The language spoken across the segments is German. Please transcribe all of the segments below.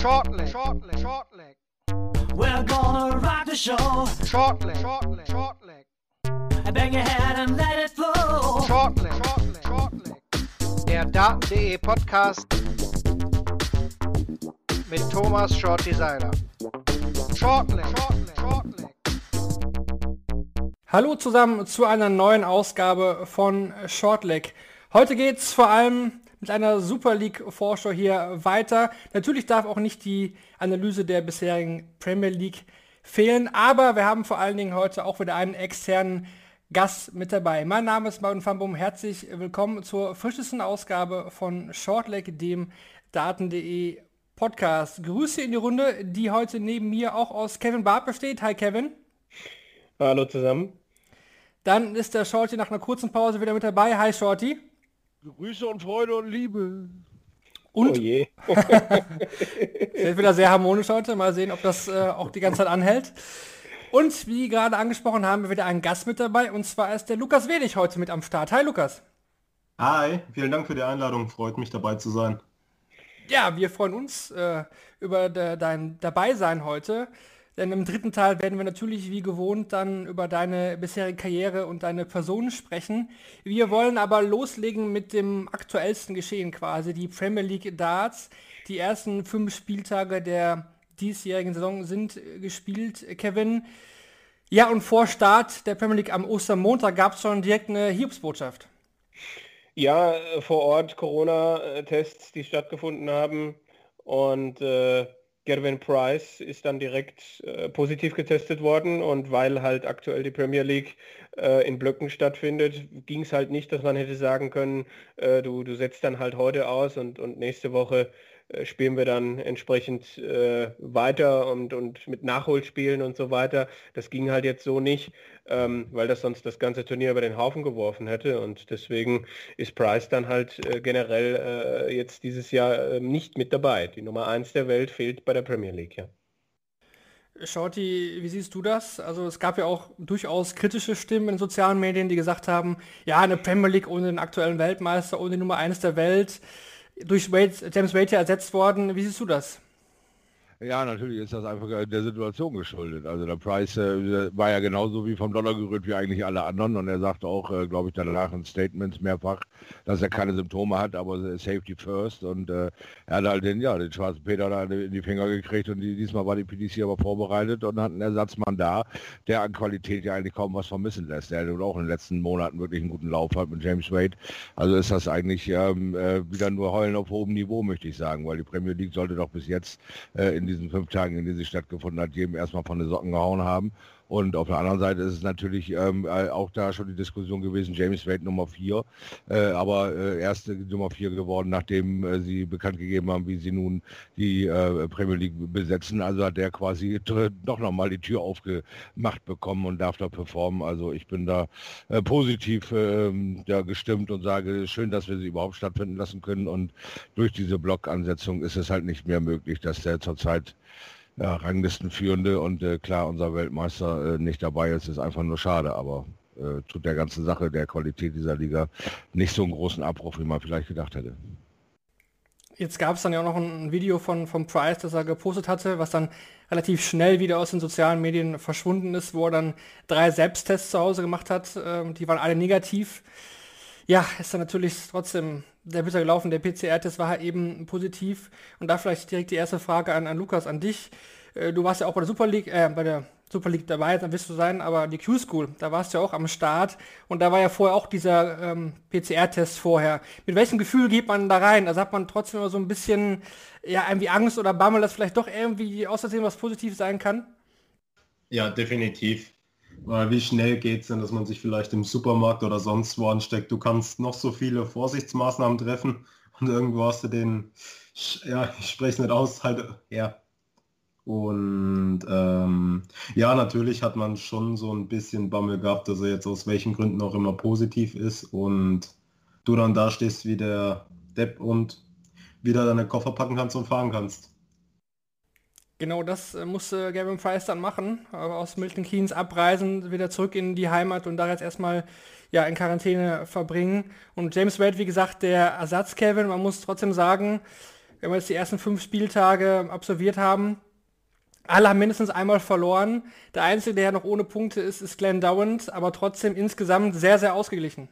Shortleg, shortleg, shortleg. We're gonna rock the show. Shortleg, shortleg, shortleg. Bang your head and let it flow. Shortleg, shortleg, shortleg. Der Daten.de Podcast mit Thomas Shorty Seiler. Shortleg, shortleg, shortleg. Hallo zusammen zu einer neuen Ausgabe von Shortleg. Heute geht's vor allem mit einer Super League Vorschau hier weiter. Natürlich darf auch nicht die Analyse der bisherigen Premier League fehlen, aber wir haben vor allen Dingen heute auch wieder einen externen Gast mit dabei. Mein Name ist Martin van Boom. Herzlich willkommen zur frischesten Ausgabe von Shortleg, dem Daten.de Podcast. Grüße in die Runde, die heute neben mir auch aus Kevin Barth besteht. Hi Kevin. Hallo zusammen. Dann ist der Shorty nach einer kurzen Pause wieder mit dabei. Hi Shorty. Grüße und Freude und Liebe. Und Oh je. wird wieder sehr harmonisch heute. Mal sehen, ob das äh, auch die ganze Zeit anhält. Und wie gerade angesprochen haben wir wieder einen Gast mit dabei. Und zwar ist der Lukas Wenig heute mit am Start. Hi Lukas. Hi, vielen Dank für die Einladung. Freut mich dabei zu sein. Ja, wir freuen uns äh, über de, dein Dabeisein heute. Denn im dritten Teil werden wir natürlich wie gewohnt dann über deine bisherige Karriere und deine Person sprechen. Wir wollen aber loslegen mit dem aktuellsten Geschehen quasi, die Premier League Darts. Die ersten fünf Spieltage der diesjährigen Saison sind gespielt, Kevin. Ja, und vor Start der Premier League am Ostermontag gab es schon direkt eine Hiobsbotschaft. Ja, äh, vor Ort Corona-Tests, die stattgefunden haben und äh, Gervin Price ist dann direkt äh, positiv getestet worden und weil halt aktuell die Premier League äh, in Blöcken stattfindet, ging es halt nicht, dass man hätte sagen können, äh, du, du setzt dann halt heute aus und, und nächste Woche spielen wir dann entsprechend äh, weiter und, und mit Nachholspielen und so weiter. Das ging halt jetzt so nicht, ähm, weil das sonst das ganze Turnier über den Haufen geworfen hätte und deswegen ist Price dann halt äh, generell äh, jetzt dieses Jahr äh, nicht mit dabei. Die Nummer 1 der Welt fehlt bei der Premier League, ja. Shorty, wie siehst du das? Also es gab ja auch durchaus kritische Stimmen in sozialen Medien, die gesagt haben, ja, eine Premier League ohne den aktuellen Weltmeister, ohne die Nummer 1 der Welt, durch Wade, James Wade ersetzt worden. Wie siehst du das? Ja, natürlich ist das einfach der Situation geschuldet. Also der Price äh, war ja genauso wie vom Dollar gerührt wie eigentlich alle anderen und er sagte auch, äh, glaube ich, danach in Statements mehrfach, dass er keine Symptome hat, aber Safety first und äh, er hat halt den, ja, den schwarzen Peter da in die Finger gekriegt und die, diesmal war die PDC aber vorbereitet und hat einen Ersatzmann da, der an Qualität ja eigentlich kaum was vermissen lässt. Der hat auch in den letzten Monaten wirklich einen guten Lauf hat mit James Wade. Also ist das eigentlich ähm, äh, wieder nur Heulen auf hohem Niveau, möchte ich sagen, weil die Premier League sollte doch bis jetzt äh, in diesen fünf Tagen, in denen sie stattgefunden hat, jedem erstmal von den Socken gehauen haben. Und auf der anderen Seite ist es natürlich ähm, auch da schon die Diskussion gewesen, James Wade Nummer 4, äh, aber äh, erste Nummer 4 geworden, nachdem äh, sie bekannt gegeben haben, wie sie nun die äh, Premier League besetzen. Also hat der quasi doch nochmal die Tür aufgemacht bekommen und darf da performen. Also ich bin da äh, positiv ähm, ja, gestimmt und sage, schön, dass wir sie überhaupt stattfinden lassen können. Und durch diese Blockansetzung ist es halt nicht mehr möglich, dass der zurzeit ja, Ranglistenführende und äh, klar, unser Weltmeister äh, nicht dabei ist, ist einfach nur schade, aber äh, tut der ganzen Sache, der Qualität dieser Liga nicht so einen großen Abbruch, wie man vielleicht gedacht hätte. Jetzt gab es dann ja auch noch ein Video von, von Price, das er gepostet hatte, was dann relativ schnell wieder aus den sozialen Medien verschwunden ist, wo er dann drei Selbsttests zu Hause gemacht hat. Ähm, die waren alle negativ. Ja, ist dann natürlich trotzdem der bitter gelaufen. Der PCR-Test war halt eben positiv. Und da vielleicht direkt die erste Frage an, an Lukas, an dich. Äh, du warst ja auch bei der Super League, äh, bei der Super League dabei, dann wirst du sein, aber die Q-School, da warst du ja auch am Start und da war ja vorher auch dieser ähm, PCR-Test vorher. Mit welchem Gefühl geht man da rein? Also hat man trotzdem immer so ein bisschen, ja, irgendwie Angst oder Bammel, dass vielleicht doch irgendwie außersehen was positiv sein kann? Ja, definitiv. Weil wie schnell geht es denn, dass man sich vielleicht im Supermarkt oder sonst wo ansteckt? Du kannst noch so viele Vorsichtsmaßnahmen treffen und irgendwo hast du den, ja, ich spreche es nicht aus, halt, ja. Und ähm, ja, natürlich hat man schon so ein bisschen Bammel gehabt, dass er jetzt aus welchen Gründen auch immer positiv ist und du dann da stehst wie der Depp und wieder deine Koffer packen kannst und fahren kannst. Genau das äh, musste Gavin Price dann machen, äh, aus Milton Keynes abreisen, wieder zurück in die Heimat und da jetzt erstmal ja, in Quarantäne verbringen. Und James Wade, wie gesagt, der Ersatz Kevin, man muss trotzdem sagen, wenn wir jetzt die ersten fünf Spieltage absolviert haben, alle haben mindestens einmal verloren. Der Einzige, der ja noch ohne Punkte ist, ist Glenn Dowens, aber trotzdem insgesamt sehr, sehr ausgeglichen.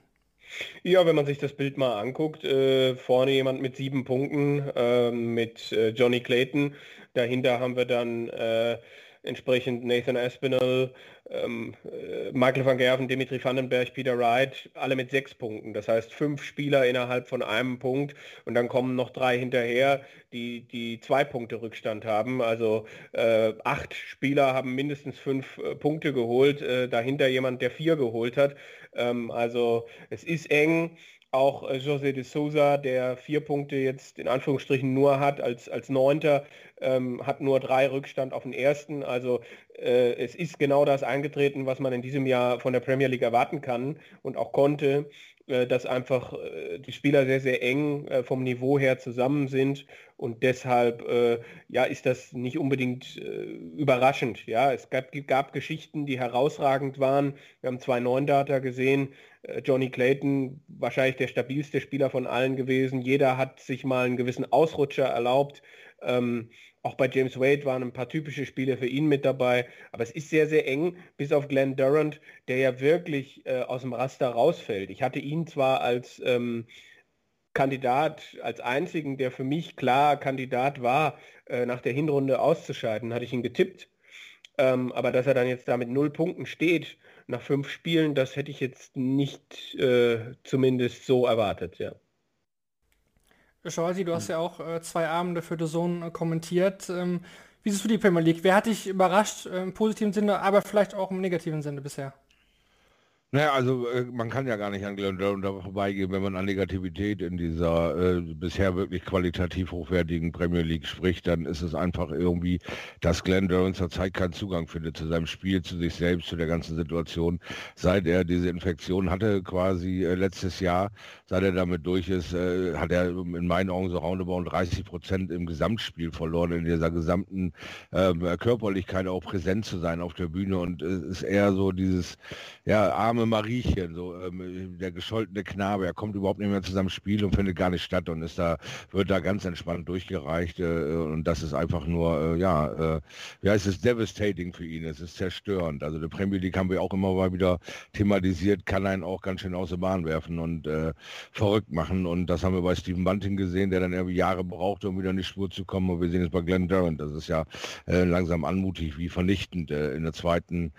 Ja, wenn man sich das Bild mal anguckt, äh, vorne jemand mit sieben Punkten, äh, mit äh, Johnny Clayton. Dahinter haben wir dann äh, entsprechend Nathan Aspinall, ähm, äh, Michael van Gerven, Dimitri Vandenberg, Peter Wright, alle mit sechs Punkten. Das heißt fünf Spieler innerhalb von einem Punkt und dann kommen noch drei hinterher, die, die zwei Punkte Rückstand haben. Also äh, acht Spieler haben mindestens fünf äh, Punkte geholt, äh, dahinter jemand, der vier geholt hat. Ähm, also es ist eng auch äh, José de Souza, der vier Punkte jetzt in Anführungsstrichen nur hat als, als Neunter, ähm, hat nur drei Rückstand auf den ersten. Also äh, es ist genau das eingetreten, was man in diesem Jahr von der Premier League erwarten kann und auch konnte, äh, dass einfach äh, die Spieler sehr, sehr eng äh, vom Niveau her zusammen sind und deshalb äh, ja, ist das nicht unbedingt überraschend. Ja, es gab, gab Geschichten, die herausragend waren. Wir haben zwei Neun-Data gesehen. Johnny Clayton, wahrscheinlich der stabilste Spieler von allen gewesen. Jeder hat sich mal einen gewissen Ausrutscher erlaubt. Ähm, auch bei James Wade waren ein paar typische Spiele für ihn mit dabei. Aber es ist sehr, sehr eng, bis auf Glenn Durant, der ja wirklich äh, aus dem Raster rausfällt. Ich hatte ihn zwar als ähm, Kandidat, als einzigen, der für mich klar Kandidat war, äh, nach der Hinrunde auszuscheiden, hatte ich ihn getippt. Ähm, aber dass er dann jetzt da mit null Punkten steht, nach fünf Spielen, das hätte ich jetzt nicht äh, zumindest so erwartet, ja. Schorzi, du hast ja auch äh, zwei Abende für The Zone äh, kommentiert. Ähm, wie siehst du die Premier League? Wer hat dich überrascht äh, im positiven Sinne, aber vielleicht auch im negativen Sinne bisher? Naja, also äh, man kann ja gar nicht an Glenn Durant vorbeigehen, wenn man an Negativität in dieser äh, bisher wirklich qualitativ hochwertigen Premier League spricht, dann ist es einfach irgendwie, dass Glenn Durant zurzeit keinen Zugang findet zu seinem Spiel, zu sich selbst, zu der ganzen Situation. Seit er diese Infektion hatte, quasi äh, letztes Jahr, seit er damit durch ist, äh, hat er in meinen Augen so roundabout 30 Prozent im Gesamtspiel verloren, in dieser gesamten ähm, Körperlichkeit auch präsent zu sein auf der Bühne. Und es ist eher so dieses, ja, arme Mariechen, so ähm, der gescholtene Knabe, er kommt überhaupt nicht mehr zu seinem Spiel und findet gar nicht statt und ist da, wird da ganz entspannt durchgereicht äh, und das ist einfach nur, äh, ja, äh, wie heißt es, devastating für ihn, es ist zerstörend. Also die Premier League haben wir auch immer mal wieder thematisiert, kann einen auch ganz schön aus der Bahn werfen. Und äh, verrückt machen und das haben wir bei Stephen Bunting gesehen, der dann irgendwie Jahre brauchte, um wieder in die Spur zu kommen und wir sehen es bei Glenn Durant, das ist ja äh, langsam anmutig, wie vernichtend. Äh, in der zweiten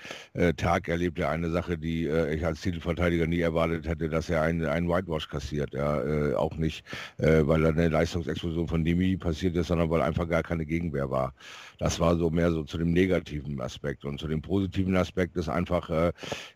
Tag erlebt er eine Sache, die ich als Titelverteidiger nie erwartet hätte, dass er einen, einen Whitewash kassiert. Ja, äh, auch nicht, äh, weil eine Leistungsexplosion von Demi passiert ist, sondern weil einfach gar keine Gegenwehr war. Das war so mehr so zu dem negativen Aspekt. Und zu dem positiven Aspekt ist einfach äh,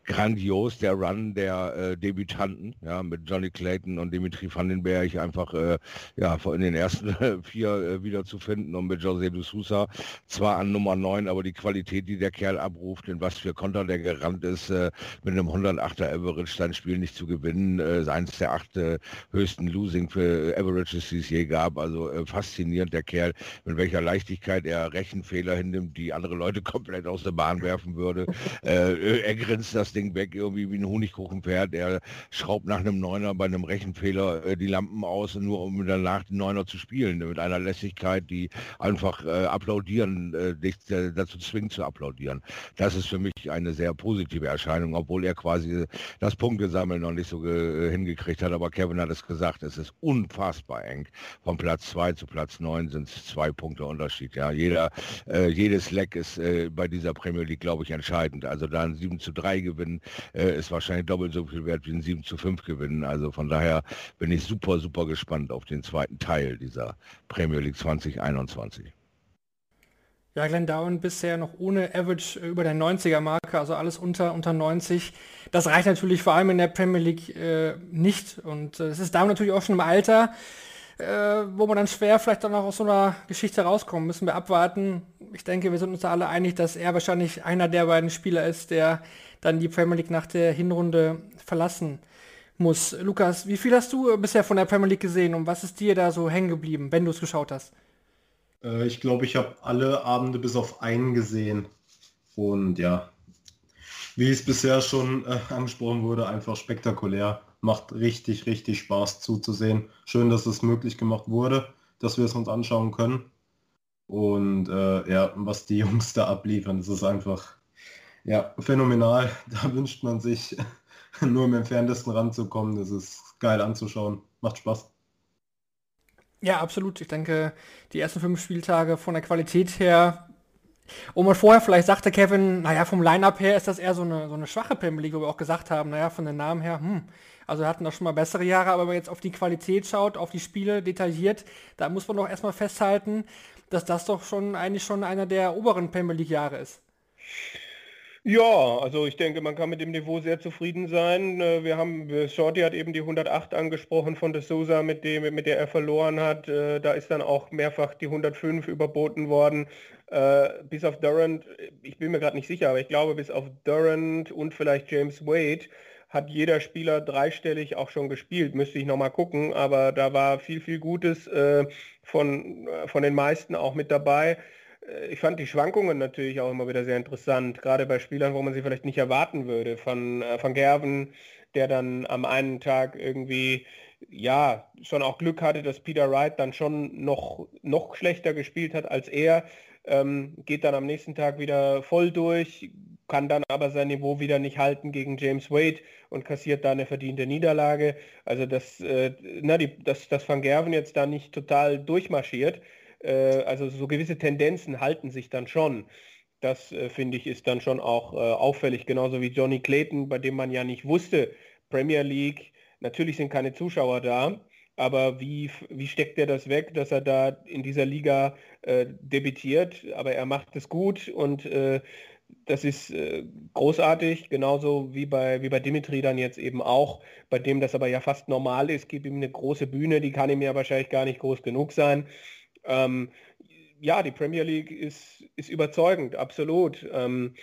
grandios der Run der äh, Debütanten, ja, mit Johnny Clayton und Dimitri Vandenberg einfach äh, ja, in den ersten vier äh, wieder und mit José de Sousa zwar an Nummer 9, aber die Qualität, die der Kerl abruft, in was für Konter der gerannt ist, äh, mit einem 108er Average sein Spiel nicht zu gewinnen, äh, eins der acht äh, höchsten Losing für Averages, die es je gab. Also äh, faszinierend der Kerl, mit welcher Leichtigkeit er recht Fehler hinnimmt, die andere Leute komplett aus der Bahn werfen würde. äh, er grinst das Ding weg irgendwie wie ein Honigkuchenpferd. Er schraubt nach einem Neuner bei einem Rechenfehler äh, die Lampen aus, nur um danach den Neuner zu spielen, mit einer Lässigkeit, die einfach äh, applaudieren, äh, dich dazu zwingt zu applaudieren. Das ist für mich eine sehr positive Erscheinung, obwohl er quasi das Punktesammeln noch nicht so äh, hingekriegt hat. Aber Kevin hat es gesagt, es ist unfassbar eng. Von Platz 2 zu Platz 9 sind es zwei Punkte Unterschied. Ja, jeder äh, jedes Leck ist äh, bei dieser Premier League, glaube ich, entscheidend. Also da ein 7 zu 3 gewinnen äh, ist wahrscheinlich doppelt so viel wert wie ein 7 zu 5 gewinnen. Also von daher bin ich super, super gespannt auf den zweiten Teil dieser Premier League 2021. Ja, Glenn Down bisher noch ohne Average über der 90er-Marke, also alles unter, unter 90. Das reicht natürlich vor allem in der Premier League äh, nicht. Und äh, es ist Down natürlich auch schon im Alter äh, wo man dann schwer vielleicht dann auch aus so einer Geschichte rauskommt. Müssen wir abwarten. Ich denke, wir sind uns alle einig, dass er wahrscheinlich einer der beiden Spieler ist, der dann die Premier League nach der Hinrunde verlassen muss. Lukas, wie viel hast du bisher von der Premier League gesehen und was ist dir da so hängen geblieben, wenn du es geschaut hast? Äh, ich glaube, ich habe alle Abende bis auf einen gesehen. Und ja, wie es bisher schon äh, angesprochen wurde, einfach spektakulär macht richtig, richtig Spaß zuzusehen. Schön, dass es möglich gemacht wurde, dass wir es uns anschauen können. Und äh, ja, was die Jungs da abliefern, das ist einfach ja, phänomenal. Da wünscht man sich nur im entferntesten ranzukommen. Das ist geil anzuschauen. Macht Spaß. Ja, absolut. Ich denke, die ersten fünf Spieltage von der Qualität her, wo man vorher vielleicht sagte, Kevin, naja, vom Line-Up her ist das eher so eine, so eine schwache Premier League, wo wir auch gesagt haben, naja, von den Namen her, hm, also wir hatten da schon mal bessere Jahre, aber wenn man jetzt auf die Qualität schaut, auf die Spiele detailliert, da muss man doch erstmal festhalten, dass das doch schon eigentlich schon einer der oberen Premier League Jahre ist. Ja, also ich denke, man kann mit dem Niveau sehr zufrieden sein. Äh, wir haben, Shorty hat eben die 108 angesprochen von De Sousa, mit, dem, mit der er verloren hat. Äh, da ist dann auch mehrfach die 105 überboten worden. Äh, bis auf Durant, ich bin mir gerade nicht sicher, aber ich glaube, bis auf Durant und vielleicht James Wade hat jeder Spieler dreistellig auch schon gespielt. Müsste ich nochmal gucken, aber da war viel, viel Gutes von, von den meisten auch mit dabei. Äh, ich fand die Schwankungen natürlich auch immer wieder sehr interessant, gerade bei Spielern, wo man sie vielleicht nicht erwarten würde. Von, äh, von Gerven, der dann am einen Tag irgendwie ja schon auch Glück hatte, dass Peter Wright dann schon noch, noch schlechter gespielt hat als er, ähm, geht dann am nächsten Tag wieder voll durch, kann dann aber sein Niveau wieder nicht halten gegen James Wade und kassiert da eine verdiente Niederlage. Also dass, äh, na, die, dass, dass Van Gerven jetzt da nicht total durchmarschiert, also so gewisse Tendenzen halten sich dann schon. Das äh, finde ich ist dann schon auch äh, auffällig, genauso wie Johnny Clayton, bei dem man ja nicht wusste, Premier League, natürlich sind keine Zuschauer da, aber wie, wie steckt er das weg, dass er da in dieser Liga äh, debütiert, aber er macht es gut und äh, das ist äh, großartig, genauso wie bei, wie bei Dimitri dann jetzt eben auch, bei dem das aber ja fast normal ist, gibt ihm eine große Bühne, die kann ihm ja wahrscheinlich gar nicht groß genug sein. Ähm, ja, die Premier League ist, ist überzeugend, absolut. Ähm,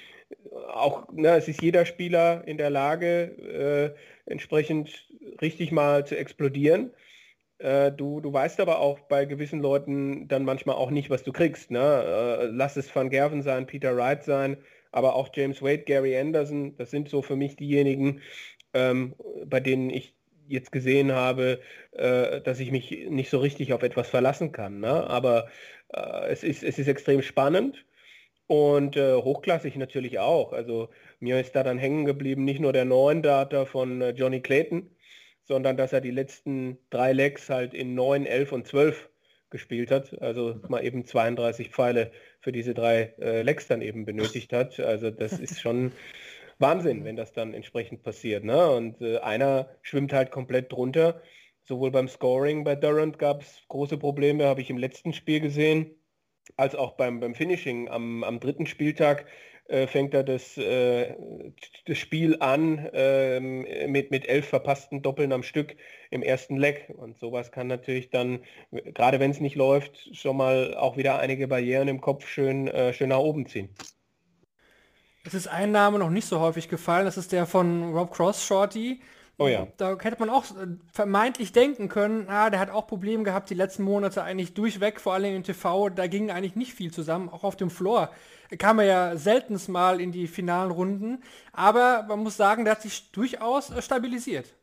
auch ne, es ist jeder Spieler in der Lage, äh, entsprechend richtig mal zu explodieren. Äh, du, du weißt aber auch bei gewissen Leuten dann manchmal auch nicht, was du kriegst. Ne? Äh, lass es Van Gerven sein, Peter Wright sein, aber auch James Wade, Gary Anderson, das sind so für mich diejenigen, ähm, bei denen ich jetzt gesehen habe, äh, dass ich mich nicht so richtig auf etwas verlassen kann. Ne? Aber äh, es, ist, es ist extrem spannend und äh, hochklassig natürlich auch. Also mir ist da dann hängen geblieben, nicht nur der neuen Data von äh, Johnny Clayton, sondern dass er die letzten drei Legs halt in 9, 11 und 12 gespielt hat. Also mal eben 32 Pfeile für diese drei äh, Legs dann eben benötigt hat. Also das ist schon Wahnsinn, wenn das dann entsprechend passiert. Ne? Und äh, einer schwimmt halt komplett drunter. Sowohl beim Scoring bei Durant gab es große Probleme, habe ich im letzten Spiel gesehen, als auch beim, beim Finishing am, am dritten Spieltag äh, fängt er das, äh, das Spiel an ähm, mit, mit elf verpassten Doppeln am Stück im ersten Leck. Und sowas kann natürlich dann, gerade wenn es nicht läuft, schon mal auch wieder einige Barrieren im Kopf schön, äh, schön nach oben ziehen. Es ist ein Name noch nicht so häufig gefallen, das ist der von Rob Cross Shorty. Oh ja. Da hätte man auch äh, vermeintlich denken können, ah, der hat auch Probleme gehabt die letzten Monate eigentlich durchweg, vor allem im TV, da ging eigentlich nicht viel zusammen, auch auf dem Floor kam er ja seltens mal in die finalen Runden, aber man muss sagen, der hat sich durchaus äh, stabilisiert.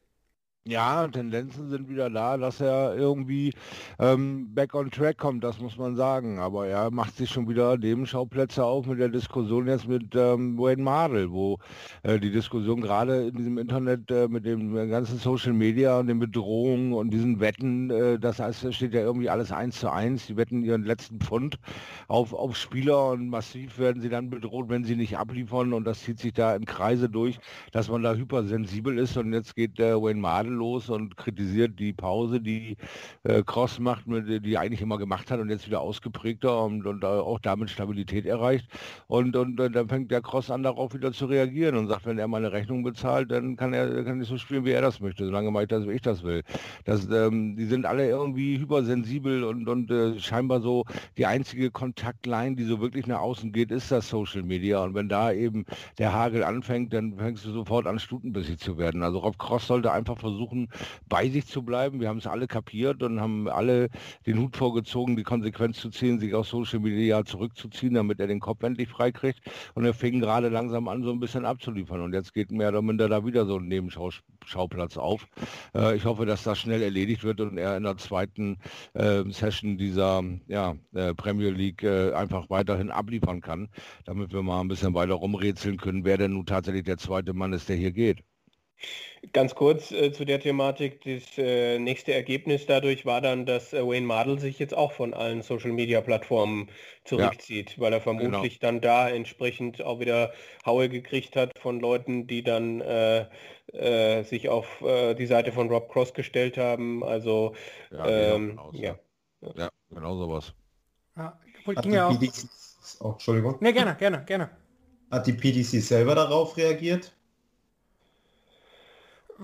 Ja, Tendenzen sind wieder da, dass er irgendwie ähm, back on track kommt, das muss man sagen. Aber er macht sich schon wieder Nebenschauplätze auf mit der Diskussion jetzt mit ähm, Wayne Mardell, wo äh, die Diskussion gerade in diesem Internet äh, mit dem ganzen Social Media und den Bedrohungen und diesen Wetten, äh, das heißt, da steht ja irgendwie alles eins zu eins. Die wetten ihren letzten Pfund auf, auf Spieler und massiv werden sie dann bedroht, wenn sie nicht abliefern und das zieht sich da im Kreise durch, dass man da hypersensibel ist und jetzt geht äh, Wayne Mardell los und kritisiert die Pause, die äh, Cross macht, die eigentlich immer gemacht hat und jetzt wieder ausgeprägter und, und auch damit Stabilität erreicht. Und, und, und, dann fängt der Cross an, darauf wieder zu reagieren und sagt, wenn er meine Rechnung bezahlt, dann kann er kann nicht so spielen, wie er das möchte, solange mache ich das, wie ich das will. Das, ähm, die sind alle irgendwie hypersensibel und, und äh, scheinbar so die einzige Kontaktline, die so wirklich nach außen geht, ist das Social Media. Und wenn da eben der Hagel anfängt, dann fängst du sofort an, stutenbissig zu werden. Also Rob Cross sollte einfach versuchen, versuchen, bei sich zu bleiben. Wir haben es alle kapiert und haben alle den Hut vorgezogen, die Konsequenz zu ziehen, sich aus Social Media zurückzuziehen, damit er den Kopf endlich freikriegt. Und er fing gerade langsam an, so ein bisschen abzuliefern. Und jetzt geht mehr oder minder da wieder so ein Nebenschauplatz auf. Äh, ich hoffe, dass das schnell erledigt wird und er in der zweiten äh, Session dieser ja, äh, Premier League äh, einfach weiterhin abliefern kann, damit wir mal ein bisschen weiter rumrätseln können, wer denn nun tatsächlich der zweite Mann ist, der hier geht. Ganz kurz äh, zu der Thematik. Das äh, nächste Ergebnis dadurch war dann, dass äh, Wayne Mardell sich jetzt auch von allen Social-Media-Plattformen zurückzieht, ja. weil er vermutlich genau. dann da entsprechend auch wieder Haue gekriegt hat von Leuten, die dann äh, äh, sich auf äh, die Seite von Rob Cross gestellt haben. Also ja, ähm, ja. ja. genau sowas. Ja, ging ja auch. Oh, Entschuldigung. Ne, gerne, gerne, gerne. Hat die PDC selber darauf reagiert?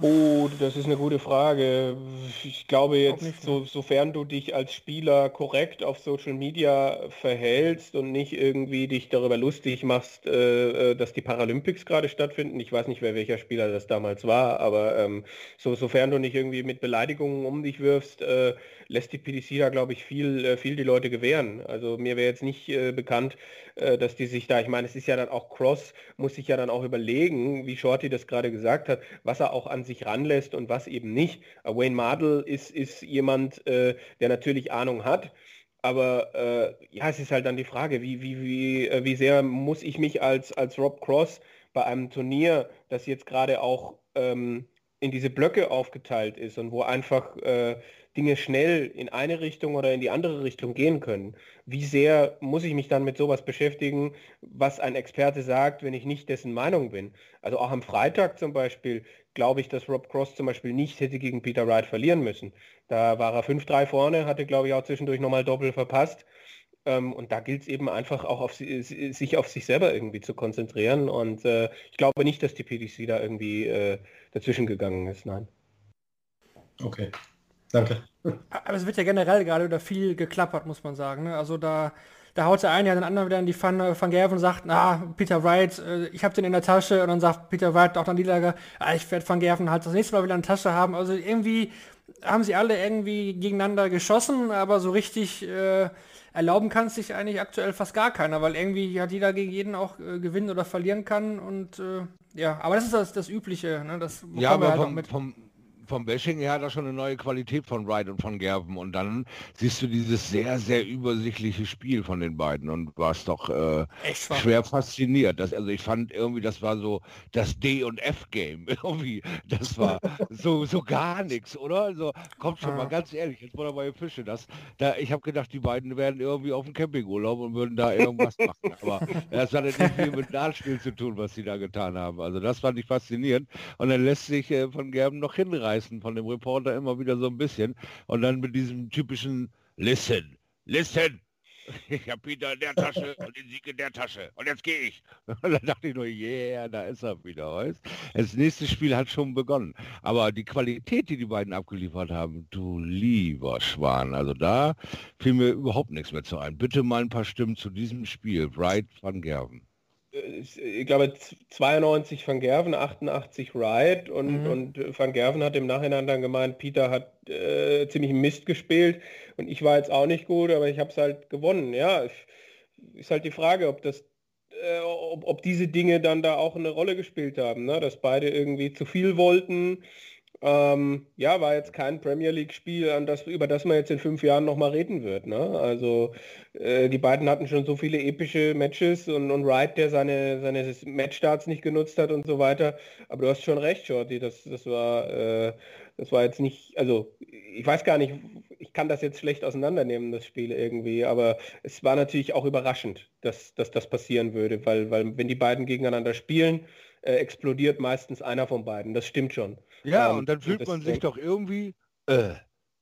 Oh, das ist eine gute Frage. Ich glaube jetzt, so, sofern du dich als Spieler korrekt auf Social Media verhältst und nicht irgendwie dich darüber lustig machst, äh, äh, dass die Paralympics gerade stattfinden. Ich weiß nicht, wer welcher Spieler das damals war, aber ähm, so, sofern du nicht irgendwie mit Beleidigungen um dich wirfst, äh, lässt die PDC da, glaube ich, viel, äh, viel die Leute gewähren. Also mir wäre jetzt nicht äh, bekannt, äh, dass die sich da, ich meine, es ist ja dann auch Cross, muss sich ja dann auch überlegen, wie Shorty das gerade gesagt hat, was er auch an sich ranlässt und was eben nicht. Wayne Mardell ist, ist jemand, äh, der natürlich Ahnung hat, aber äh, ja, es ist halt dann die Frage, wie, wie, wie, äh, wie sehr muss ich mich als, als Rob Cross bei einem Turnier, das jetzt gerade auch ähm, in diese Blöcke aufgeteilt ist und wo einfach äh, Dinge schnell in eine Richtung oder in die andere Richtung gehen können. Wie sehr muss ich mich dann mit sowas beschäftigen, was ein Experte sagt, wenn ich nicht dessen Meinung bin? Also auch am Freitag zum Beispiel glaube ich, dass Rob Cross zum Beispiel nicht hätte gegen Peter Wright verlieren müssen. Da war er 5-3 vorne, hatte glaube ich auch zwischendurch nochmal Doppel verpasst. Ähm, und da gilt es eben einfach auch auf sich auf sich selber irgendwie zu konzentrieren. Und äh, ich glaube nicht, dass die PDC da irgendwie äh, dazwischen gegangen ist. Nein. Okay. Danke. Aber es wird ja generell gerade wieder viel geklappert, muss man sagen. Ne? Also da, da haut der eine ja den anderen wieder in die Pfanne von Gerven und sagt, na, Peter Wright, äh, ich habe den in der Tasche. Und dann sagt Peter Wright auch dann die Lager, ah, ich werde von Gerven halt das nächste Mal wieder eine Tasche haben. Also irgendwie haben sie alle irgendwie gegeneinander geschossen, aber so richtig äh, erlauben kann es sich eigentlich aktuell fast gar keiner, weil irgendwie hat jeder gegen jeden auch äh, gewinnen oder verlieren kann und äh, ja, aber das ist das, das Übliche, ne? Das ja, aber halt vom, vom, vom Bashing her hat er schon eine neue Qualität von Wright und von Gerben und dann siehst du dieses sehr, sehr übersichtliche Spiel von den beiden und warst doch äh, schwer fasziniert. Das, also ich fand irgendwie, das war so das D und F-Game irgendwie. Das war so, so gar nichts, oder? Also kommt schon mal ganz ehrlich, jetzt wurde bei Fische. Das, da, ich habe gedacht, die beiden wären irgendwie auf dem Campingurlaub und würden da irgendwas machen. Aber das hat nicht viel mit Nachspiel zu tun, was sie da getan haben. Also das fand ich faszinierend. Und dann lässt sich äh, von Gerben noch hinreißen reißen von dem Reporter immer wieder so ein bisschen. Und dann mit diesem typischen Listen, listen. Ich habe Peter in der Tasche und den Sieg in der Tasche. Und jetzt gehe ich. Und dann dachte ich nur, yeah, da ist er wieder. Weißt? Das nächste Spiel hat schon begonnen. Aber die Qualität, die die beiden abgeliefert haben, du lieber Schwan. Also da fiel mir überhaupt nichts mehr zu ein. Bitte mal ein paar Stimmen zu diesem Spiel. Bright van Gerven ich glaube 92 Van Gerven, 88 Wright und, mhm. und Van Gerven hat im Nachhinein dann gemeint, Peter hat äh, ziemlich Mist gespielt und ich war jetzt auch nicht gut, aber ich habe es halt gewonnen. Ja, ist halt die Frage, ob das äh, ob, ob, diese Dinge dann da auch eine Rolle gespielt haben, ne? dass beide irgendwie zu viel wollten ähm, ja, war jetzt kein Premier League-Spiel, das, über das man jetzt in fünf Jahren nochmal reden wird. Ne? Also äh, die beiden hatten schon so viele epische Matches und, und Wright, der seine, seine Matchstarts nicht genutzt hat und so weiter. Aber du hast schon recht, Shorty, das, das, war, äh, das war jetzt nicht, also ich weiß gar nicht, ich kann das jetzt schlecht auseinandernehmen, das Spiel irgendwie, aber es war natürlich auch überraschend, dass, dass das passieren würde, weil, weil wenn die beiden gegeneinander spielen, äh, explodiert meistens einer von beiden. Das stimmt schon. Ja, ähm, und dann fühlt man sich doch irgendwie, äh,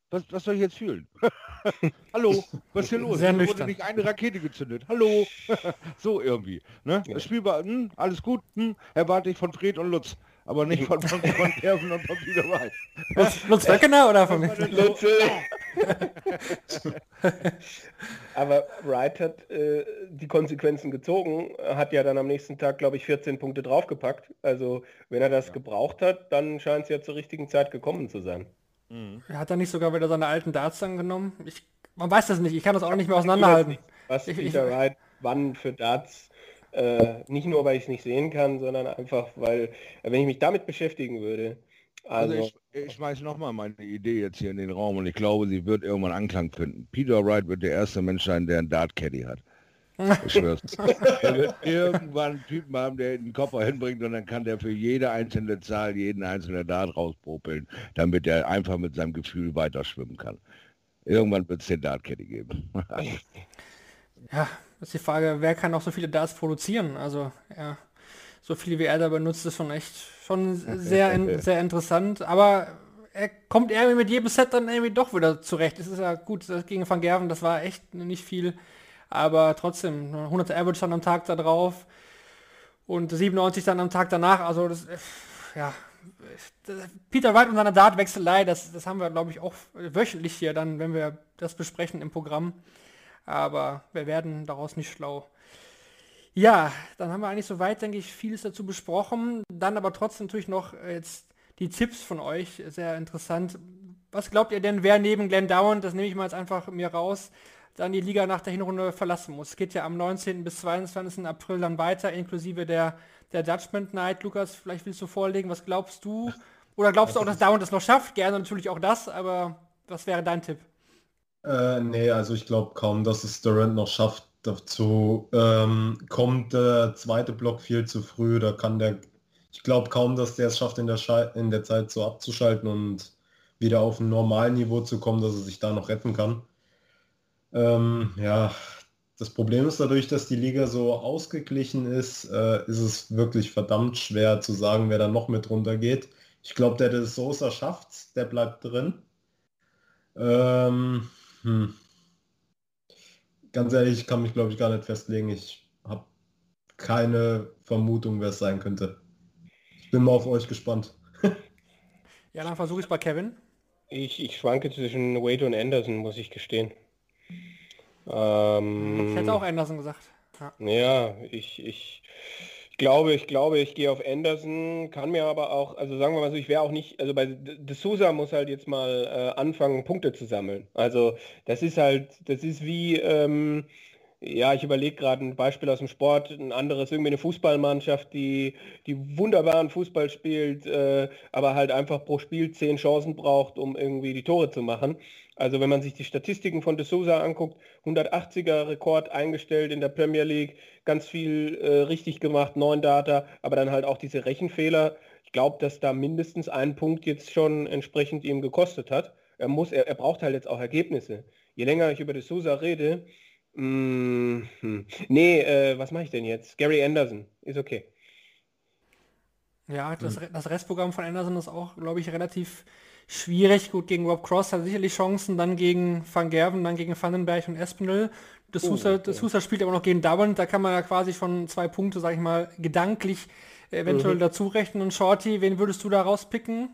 was, was soll ich jetzt fühlen? Hallo, was ist hier los? Sehr wurde nicht eine Rakete gezündet. Hallo. so irgendwie. Ne? Ja. Das Spiel war, hm, alles gut, hm, erwarte ich von Fred und Lutz. Aber nicht von, von, von Erwin und von Peter Wright. Lutz, Lutz Wöckener oder von mir? Lutze. Aber Wright hat äh, die Konsequenzen gezogen, hat ja dann am nächsten Tag, glaube ich, 14 Punkte draufgepackt. Also wenn er das gebraucht hat, dann scheint es ja zur richtigen Zeit gekommen zu sein. Hat er nicht sogar wieder seine alten Darts dann genommen? Ich, man weiß das nicht, ich kann das auch nicht mehr auseinanderhalten. Was Ich- ich- Peter Wright wann für Darts, äh, nicht nur, weil ich es nicht sehen kann, sondern einfach, weil, wenn ich mich damit beschäftigen würde, Also also, ich, ich schmeiß nochmal meine Idee jetzt hier in den Raum und ich glaube, sie wird irgendwann Anklang finden. Peter Wright wird der erste Mensch sein, der einen Dart Caddy hat. Ich schwör's. er wird irgendwann einen Typen haben, der den Koffer hinbringt und dann kann der für jede einzelne Zahl jeden einzelnen Dart rauspopeln, damit er einfach mit seinem Gefühl weiter schwimmen kann. Irgendwann wird es den Dart Caddy geben. Ja, ist die Frage, wer kann auch so viele Darts produzieren? Also, ja, so viele wie er da benutzt, ist schon echt schon sehr, in, sehr interessant. Aber er kommt irgendwie mit jedem Set dann irgendwie doch wieder zurecht. Es ist ja gut, das gegen Van Gerven, das war echt nicht viel. Aber trotzdem, 100 Average dann am Tag da drauf und 97 dann am Tag danach. Also, das, ja, Peter Wright und seine Dartwechselei, das, das haben wir, glaube ich, auch wöchentlich hier dann, wenn wir das besprechen im Programm. Aber wir werden daraus nicht schlau. Ja, dann haben wir eigentlich soweit, denke ich, vieles dazu besprochen. Dann aber trotzdem natürlich noch äh, jetzt die Tipps von euch, sehr interessant. Was glaubt ihr denn, wer neben Glenn Dowan, das nehme ich mal jetzt einfach mir raus, dann die Liga nach der Hinrunde verlassen muss? Es geht ja am 19. bis 22. April dann weiter, inklusive der, der Judgment Night. Lukas, vielleicht willst du vorlegen, was glaubst du? Oder glaubst du auch, dass Dowan das noch schafft? Gerne natürlich auch das, aber was wäre dein Tipp? Äh, nee, also ich glaube kaum, dass es Durant noch schafft. Dazu ähm, kommt der zweite Block viel zu früh. Da kann der, ich glaube kaum, dass der es schafft, in der, in der Zeit so abzuschalten und wieder auf ein Normalniveau zu kommen, dass er sich da noch retten kann. Ähm, ja, das Problem ist dadurch, dass die Liga so ausgeglichen ist, äh, ist es wirklich verdammt schwer zu sagen, wer da noch mit runtergeht. Ich glaube, der De Sosa schafft's, der bleibt drin. Ähm, hm. Ganz ehrlich, ich kann mich glaube ich gar nicht festlegen. Ich habe keine Vermutung, wer es sein könnte. Ich bin mal auf euch gespannt. Ja, dann versuche ich es bei Kevin. ich, ich schwanke zwischen Wade und Anderson, muss ich gestehen. Ähm, Ich hätte auch Anderson gesagt. Ja. Ja, ich, ich, ich glaube, ich glaube, ich gehe auf Anderson, kann mir aber auch, also sagen wir mal so, ich wäre auch nicht, also bei De Sousa muss halt jetzt mal äh, anfangen, Punkte zu sammeln. Also das ist halt, das ist wie, ähm, ja, ich überlege gerade ein Beispiel aus dem Sport, ein anderes, irgendwie eine Fußballmannschaft, die, die wunderbaren Fußball spielt, äh, aber halt einfach pro Spiel zehn Chancen braucht, um irgendwie die Tore zu machen. Also wenn man sich die Statistiken von De Sousa anguckt, 180er Rekord eingestellt in der Premier League, ganz viel äh, richtig gemacht, neun Data, aber dann halt auch diese Rechenfehler. Ich glaube, dass da mindestens ein Punkt jetzt schon entsprechend ihm gekostet hat. Er muss, er, er braucht halt jetzt auch Ergebnisse. Je länger ich über De Sousa rede, mh, hm, nee, äh, was mache ich denn jetzt? Gary Anderson, ist okay. Ja, das, Re- das Restprogramm von Anderson ist auch, glaube ich, relativ schwierig. Gut, gegen Rob Cross hat er sicherlich Chancen, dann gegen Van Gerven, dann gegen Vandenberg und Espinel. Das Sousa, das Sousa spielt aber noch gegen Dublin, da kann man ja quasi schon zwei Punkte, sag ich mal, gedanklich eventuell dazu rechnen. Und Shorty, wen würdest du da rauspicken?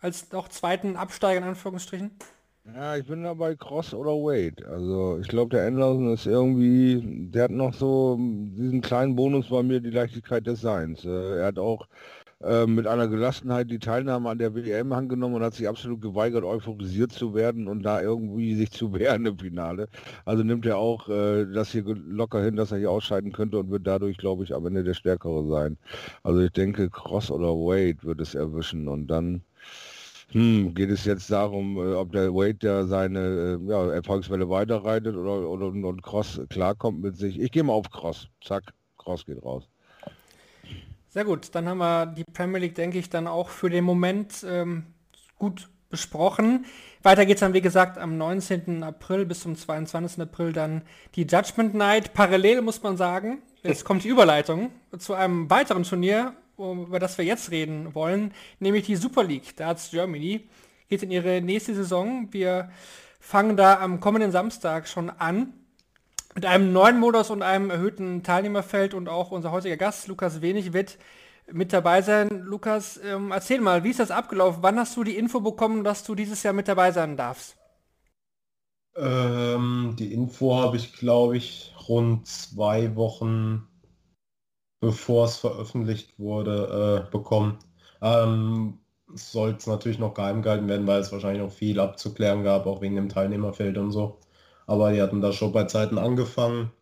Als auch zweiten Absteiger in Anführungsstrichen? Ja, ich bin da bei Cross oder Wade. Also ich glaube, der Anderson ist irgendwie, der hat noch so diesen kleinen Bonus bei mir, die Leichtigkeit des Seins. Äh, er hat auch äh, mit einer Gelassenheit die Teilnahme an der WM angenommen und hat sich absolut geweigert, euphorisiert zu werden und da irgendwie sich zu wehren im Finale. Also nimmt er auch äh, das hier locker hin, dass er hier ausscheiden könnte und wird dadurch, glaube ich, am Ende der Stärkere sein. Also ich denke, Cross oder Wade wird es erwischen und dann hm, geht es jetzt darum, äh, ob der Wade der seine äh, ja, Erfolgswelle weiterreitet oder, oder und Cross klarkommt mit sich. Ich gehe mal auf Cross. Zack, Cross geht raus. Sehr gut, dann haben wir die Premier League, denke ich, dann auch für den Moment ähm, gut besprochen. Weiter geht's dann, wie gesagt, am 19. April bis zum 22. April dann die Judgment Night. Parallel muss man sagen, jetzt kommt die Überleitung zu einem weiteren Turnier, über das wir jetzt reden wollen, nämlich die Super League Darts Germany. Geht in ihre nächste Saison. Wir fangen da am kommenden Samstag schon an mit einem neuen Modus und einem erhöhten Teilnehmerfeld und auch unser heutiger Gast, Lukas Wenig, wird mit dabei sein. Lukas, ähm, erzähl mal, wie ist das abgelaufen? Wann hast du die Info bekommen, dass du dieses Jahr mit dabei sein darfst? Ähm, die Info habe ich, glaube ich, rund zwei Wochen bevor es veröffentlicht wurde, äh, bekommen. Ähm, soll es natürlich noch geheim gehalten werden, weil es wahrscheinlich noch viel abzuklären gab, auch wegen dem Teilnehmerfeld und so. Aber die hatten da schon bei Zeiten angefangen,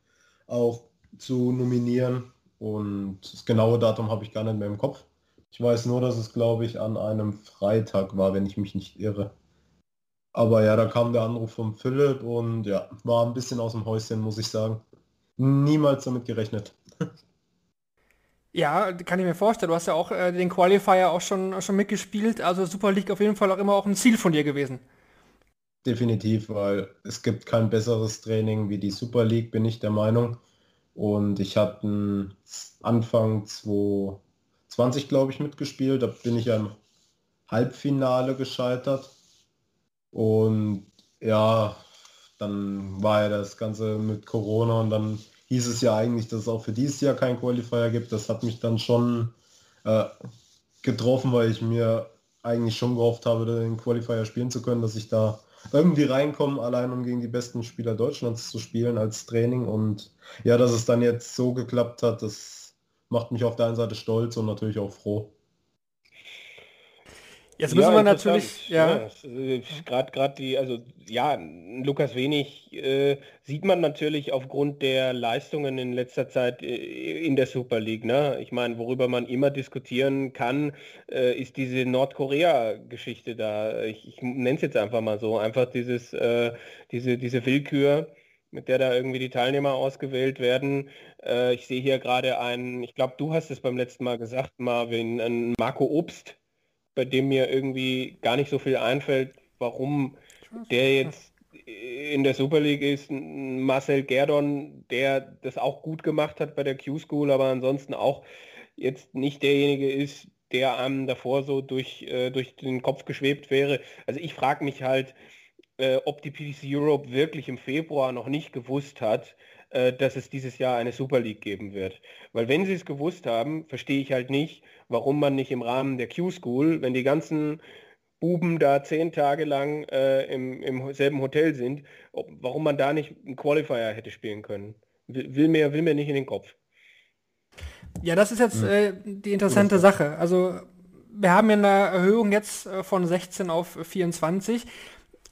auch zu nominieren. Und das genaue Datum habe ich gar nicht mehr im Kopf. Ich weiß nur, dass es, glaube ich, an einem Freitag war, wenn ich mich nicht irre. Aber ja, da kam der Anruf von Philipp und ja, war ein bisschen aus dem Häuschen, muss ich sagen. Niemals damit gerechnet. Ja, kann ich mir vorstellen. Du hast ja auch äh, den Qualifier auch schon, schon mitgespielt. Also Super League auf jeden Fall auch immer auch ein Ziel von dir gewesen. Definitiv, weil es gibt kein besseres Training wie die Super League, bin ich der Meinung. Und ich hatte Anfang 2020, glaube ich, mitgespielt. Da bin ich ja im Halbfinale gescheitert. Und ja, dann war ja das Ganze mit Corona und dann hieß es ja eigentlich, dass es auch für dieses Jahr keinen Qualifier gibt. Das hat mich dann schon äh, getroffen, weil ich mir eigentlich schon gehofft habe, den Qualifier spielen zu können, dass ich da irgendwie reinkomme, allein um gegen die besten Spieler Deutschlands zu spielen als Training. Und ja, dass es dann jetzt so geklappt hat, das macht mich auf der einen Seite stolz und natürlich auch froh. Jetzt müssen ja, wir natürlich, ja. ja gerade gerade die, also ja, Lukas Wenig äh, sieht man natürlich aufgrund der Leistungen in letzter Zeit äh, in der Super League. Ne? Ich meine, worüber man immer diskutieren kann, äh, ist diese Nordkorea-Geschichte da. Ich, ich nenne es jetzt einfach mal so, einfach dieses, äh, diese, diese Willkür mit der da irgendwie die Teilnehmer ausgewählt werden. Äh, ich sehe hier gerade einen, ich glaube, du hast es beim letzten Mal gesagt, Marvin, einen Marco Obst, bei dem mir irgendwie gar nicht so viel einfällt, warum der jetzt in der Super League ist. Marcel Gerdon, der das auch gut gemacht hat bei der Q-School, aber ansonsten auch jetzt nicht derjenige ist, der einem davor so durch, äh, durch den Kopf geschwebt wäre. Also ich frage mich halt, äh, ob die PDC Europe wirklich im Februar noch nicht gewusst hat, äh, dass es dieses Jahr eine Super League geben wird. Weil wenn sie es gewusst haben, verstehe ich halt nicht, warum man nicht im Rahmen der Q-School, wenn die ganzen Buben da zehn Tage lang äh, im, im selben Hotel sind, ob, warum man da nicht einen Qualifier hätte spielen können. Will, will, mir, will mir nicht in den Kopf. Ja, das ist jetzt äh, die interessante Sache. Also wir haben ja eine Erhöhung jetzt äh, von 16 auf 24.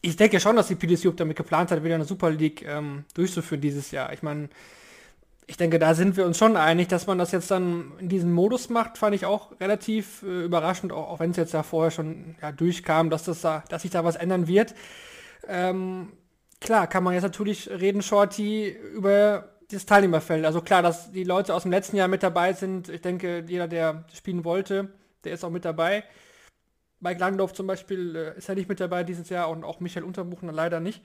Ich denke schon, dass die PDC damit geplant hat, wieder eine Super League ähm, durchzuführen dieses Jahr. Ich meine, ich denke, da sind wir uns schon einig, dass man das jetzt dann in diesem Modus macht, fand ich auch relativ äh, überraschend, auch, auch wenn es jetzt ja vorher schon ja, durchkam, dass, das da, dass sich da was ändern wird. Ähm, klar, kann man jetzt natürlich reden, Shorty, über das Teilnehmerfeld. Also klar, dass die Leute aus dem letzten Jahr mit dabei sind. Ich denke, jeder, der spielen wollte, der ist auch mit dabei. Mike Langdorf zum Beispiel äh, ist ja nicht mit dabei dieses Jahr und auch Michael Unterbuchner leider nicht.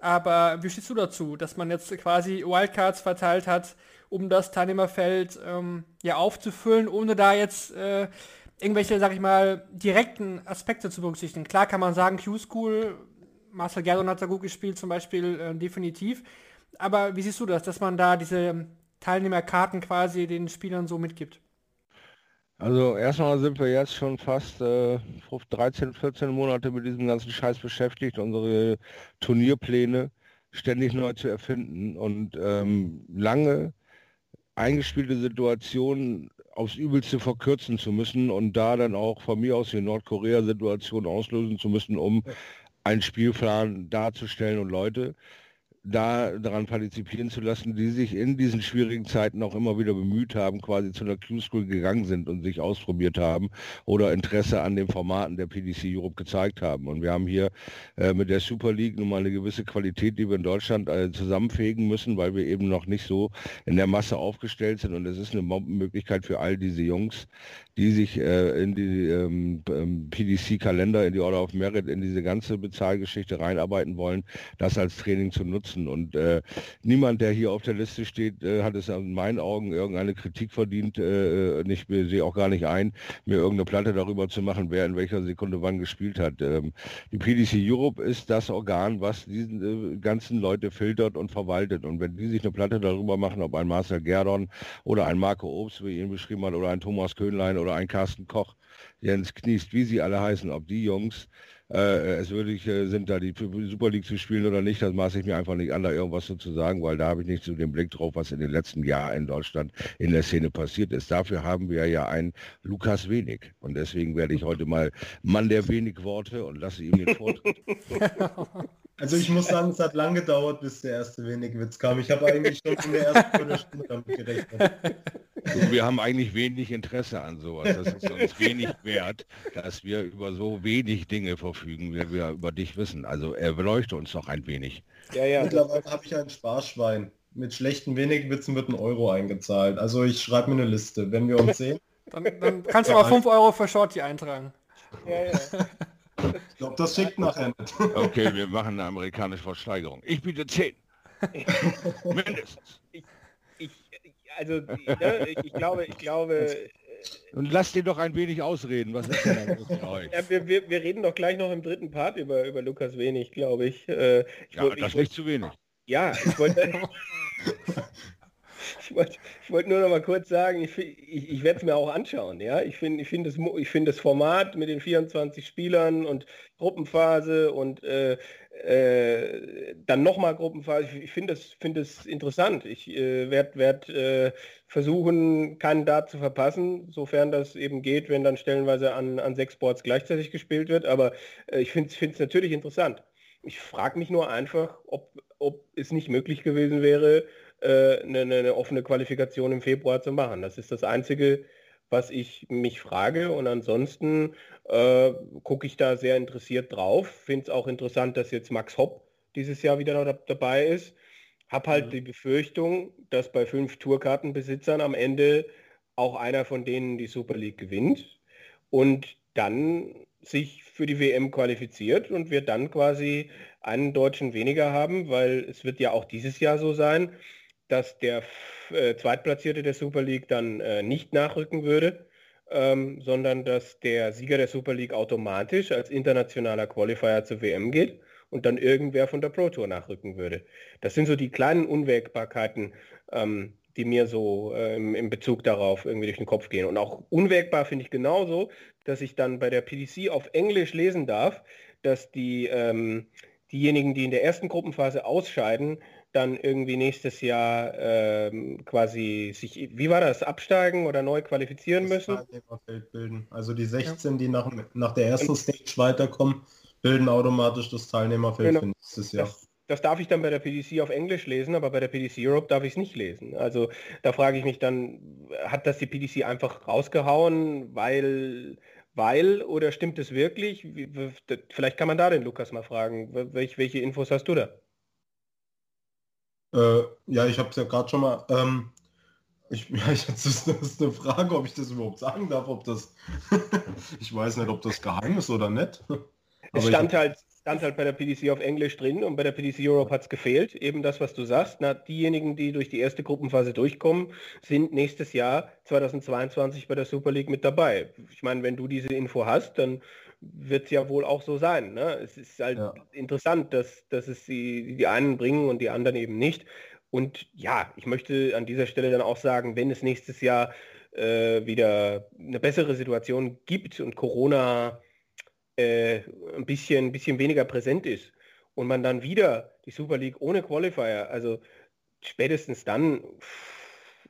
Aber wie stehst du dazu, dass man jetzt quasi Wildcards verteilt hat, um das Teilnehmerfeld ähm, ja aufzufüllen, ohne da jetzt äh, irgendwelche, sag ich mal, direkten Aspekte zu berücksichtigen? Klar kann man sagen, Q-School, Marcel Gerdon hat da gut gespielt zum Beispiel, äh, definitiv. Aber wie siehst du das, dass man da diese Teilnehmerkarten quasi den Spielern so mitgibt? Also erstmal sind wir jetzt schon fast äh, 13, 14 Monate mit diesem ganzen Scheiß beschäftigt, unsere Turnierpläne ständig neu zu erfinden und ähm, lange eingespielte Situationen aufs Übelste verkürzen zu müssen und da dann auch von mir aus die Nordkorea-Situation auslösen zu müssen, um einen Spielplan darzustellen und Leute da daran partizipieren zu lassen, die sich in diesen schwierigen Zeiten auch immer wieder bemüht haben, quasi zu einer Q-School gegangen sind und sich ausprobiert haben oder Interesse an den Formaten der PDC Europe gezeigt haben. Und wir haben hier äh, mit der Super League nun mal eine gewisse Qualität, die wir in Deutschland äh, zusammenfegen müssen, weil wir eben noch nicht so in der Masse aufgestellt sind. Und es ist eine Möglichkeit für all diese Jungs, die sich äh, in die ähm, ähm PDC-Kalender, in die Order of Merit, in diese ganze Bezahlgeschichte reinarbeiten wollen, das als Training zu nutzen. Und äh, niemand, der hier auf der Liste steht, äh, hat es in meinen Augen irgendeine Kritik verdient. Äh, ich sehe auch gar nicht ein, mir irgendeine Platte darüber zu machen, wer in welcher Sekunde wann gespielt hat. Ähm, die PDC Europe ist das Organ, was diese äh, ganzen Leute filtert und verwaltet. Und wenn die sich eine Platte darüber machen, ob ein Marcel Gerdon oder ein Marco Obst, wie ihn beschrieben hat, oder ein Thomas Köhnlein oder ein Carsten Koch, Jens Kniest, wie sie alle heißen, ob die Jungs äh, es würdig äh, sind, da die Super League zu spielen oder nicht, das maße ich mir einfach nicht an, da irgendwas so zu sagen, weil da habe ich nicht so den Blick drauf, was in den letzten Jahren in Deutschland in der Szene passiert ist. Dafür haben wir ja einen Lukas Wenig und deswegen werde ich heute mal Mann der wenig Worte und lasse ihm den Vortritt. Also ich muss sagen, es hat lange gedauert, bis der erste wenig Witz kam. Ich habe eigentlich schon in der ersten Viertelstunde damit gerechnet. wir haben eigentlich wenig Interesse an sowas. Das ist uns wenig wert, dass wir über so wenig Dinge verfügen, wie wir über dich wissen. Also er beleuchte uns doch ein wenig. Ja, ja. Mittlerweile habe ich ein Sparschwein. Mit schlechten wenig Witzen wird ein Euro eingezahlt. Also ich schreibe mir eine Liste. Wenn wir uns sehen. Dann, dann kannst du mal 5 Euro für Shorty eintragen. Ja, ja. Ich glaube, das schickt nachher nicht. Okay, wir machen eine amerikanische Versteigerung. Ich biete 10. Mindestens. Ich, ich, also, ne, ich glaube, ich glaube... Und lass den doch ein wenig ausreden. Was ist denn euch? Ja, wir, wir, wir, reden doch gleich noch im dritten Part über, über Lukas Wenig, glaube ich. Äh, ich ja, wollt, das ist nicht zu wenig. Ja, ich wollte... ich wollte wollt nur noch mal kurz sagen, ich, ich, ich werde es mir auch anschauen. Ja? Ich finde ich find das, find das Format mit den 24 Spielern und Gruppenphase und äh, äh, dann nochmal Gruppenphase, ich, ich finde das, find das interessant. Ich äh, werde werd, äh, versuchen, keinen Dart zu verpassen, sofern das eben geht, wenn dann stellenweise an, an sechs Boards gleichzeitig gespielt wird. Aber äh, ich finde es natürlich interessant. Ich frage mich nur einfach, ob, ob es nicht möglich gewesen wäre, äh, eine, eine, offene Qualifikation im Februar zu machen. Das ist das Einzige, was ich mich frage. Und ansonsten äh, gucke ich da sehr interessiert drauf. Finde es auch interessant, dass jetzt Max Hopp dieses Jahr wieder noch dabei ist. Hab halt mhm. die Befürchtung, dass bei fünf Tourkartenbesitzern am Ende auch einer von denen die Super League gewinnt und dann sich für die WM qualifiziert und wir dann quasi einen Deutschen weniger haben, weil es wird ja auch dieses Jahr so sein, dass der äh, Zweitplatzierte der Super League dann äh, nicht nachrücken würde, ähm, sondern dass der Sieger der Super League automatisch als internationaler Qualifier zur WM geht und dann irgendwer von der Pro Tour nachrücken würde. Das sind so die kleinen Unwägbarkeiten, ähm, die mir so äh, im, im, Bezug darauf irgendwie durch den Kopf gehen. Und auch unwägbar finde ich genauso, dass ich dann bei der PDC auf Englisch lesen darf, dass die ähm, diejenigen, die in der ersten Gruppenphase ausscheiden, dann irgendwie nächstes Jahr ähm, quasi sich, wie war das, absteigen oder neu qualifizieren das müssen? Teilnehmerfeld bilden. Also die 16, ja. die nach, nach der ersten Stage weiterkommen, bilden automatisch das Teilnehmerfeld genau. für nächstes Jahr. Das, das darf ich dann bei der PDC auf Englisch lesen, aber bei der PDC Europe darf ich es nicht lesen. Also da frage ich mich dann, hat das die PDC einfach rausgehauen, weil weil oder stimmt es wirklich? Vielleicht kann man da den Lukas mal fragen. welche Infos hast du da? Äh, ja, ich habe es ja gerade schon mal. Ähm, ich, ja, ich, das, ist, das ist eine Frage, ob ich das überhaupt sagen darf, ob das. ich weiß nicht, ob das geheim ist oder nicht. Es stand halt, stand halt bei der PDC auf Englisch drin und bei der PDC Europe hat es gefehlt. Eben das, was du sagst. Na, diejenigen, die durch die erste Gruppenphase durchkommen, sind nächstes Jahr 2022 bei der Super League mit dabei. Ich meine, wenn du diese Info hast, dann wird es ja wohl auch so sein. Ne? Es ist halt ja. interessant, dass, dass es die, die einen bringen und die anderen eben nicht. Und ja, ich möchte an dieser Stelle dann auch sagen, wenn es nächstes Jahr äh, wieder eine bessere Situation gibt und Corona äh, ein bisschen, ein bisschen weniger präsent ist und man dann wieder die Super League ohne Qualifier, also spätestens dann,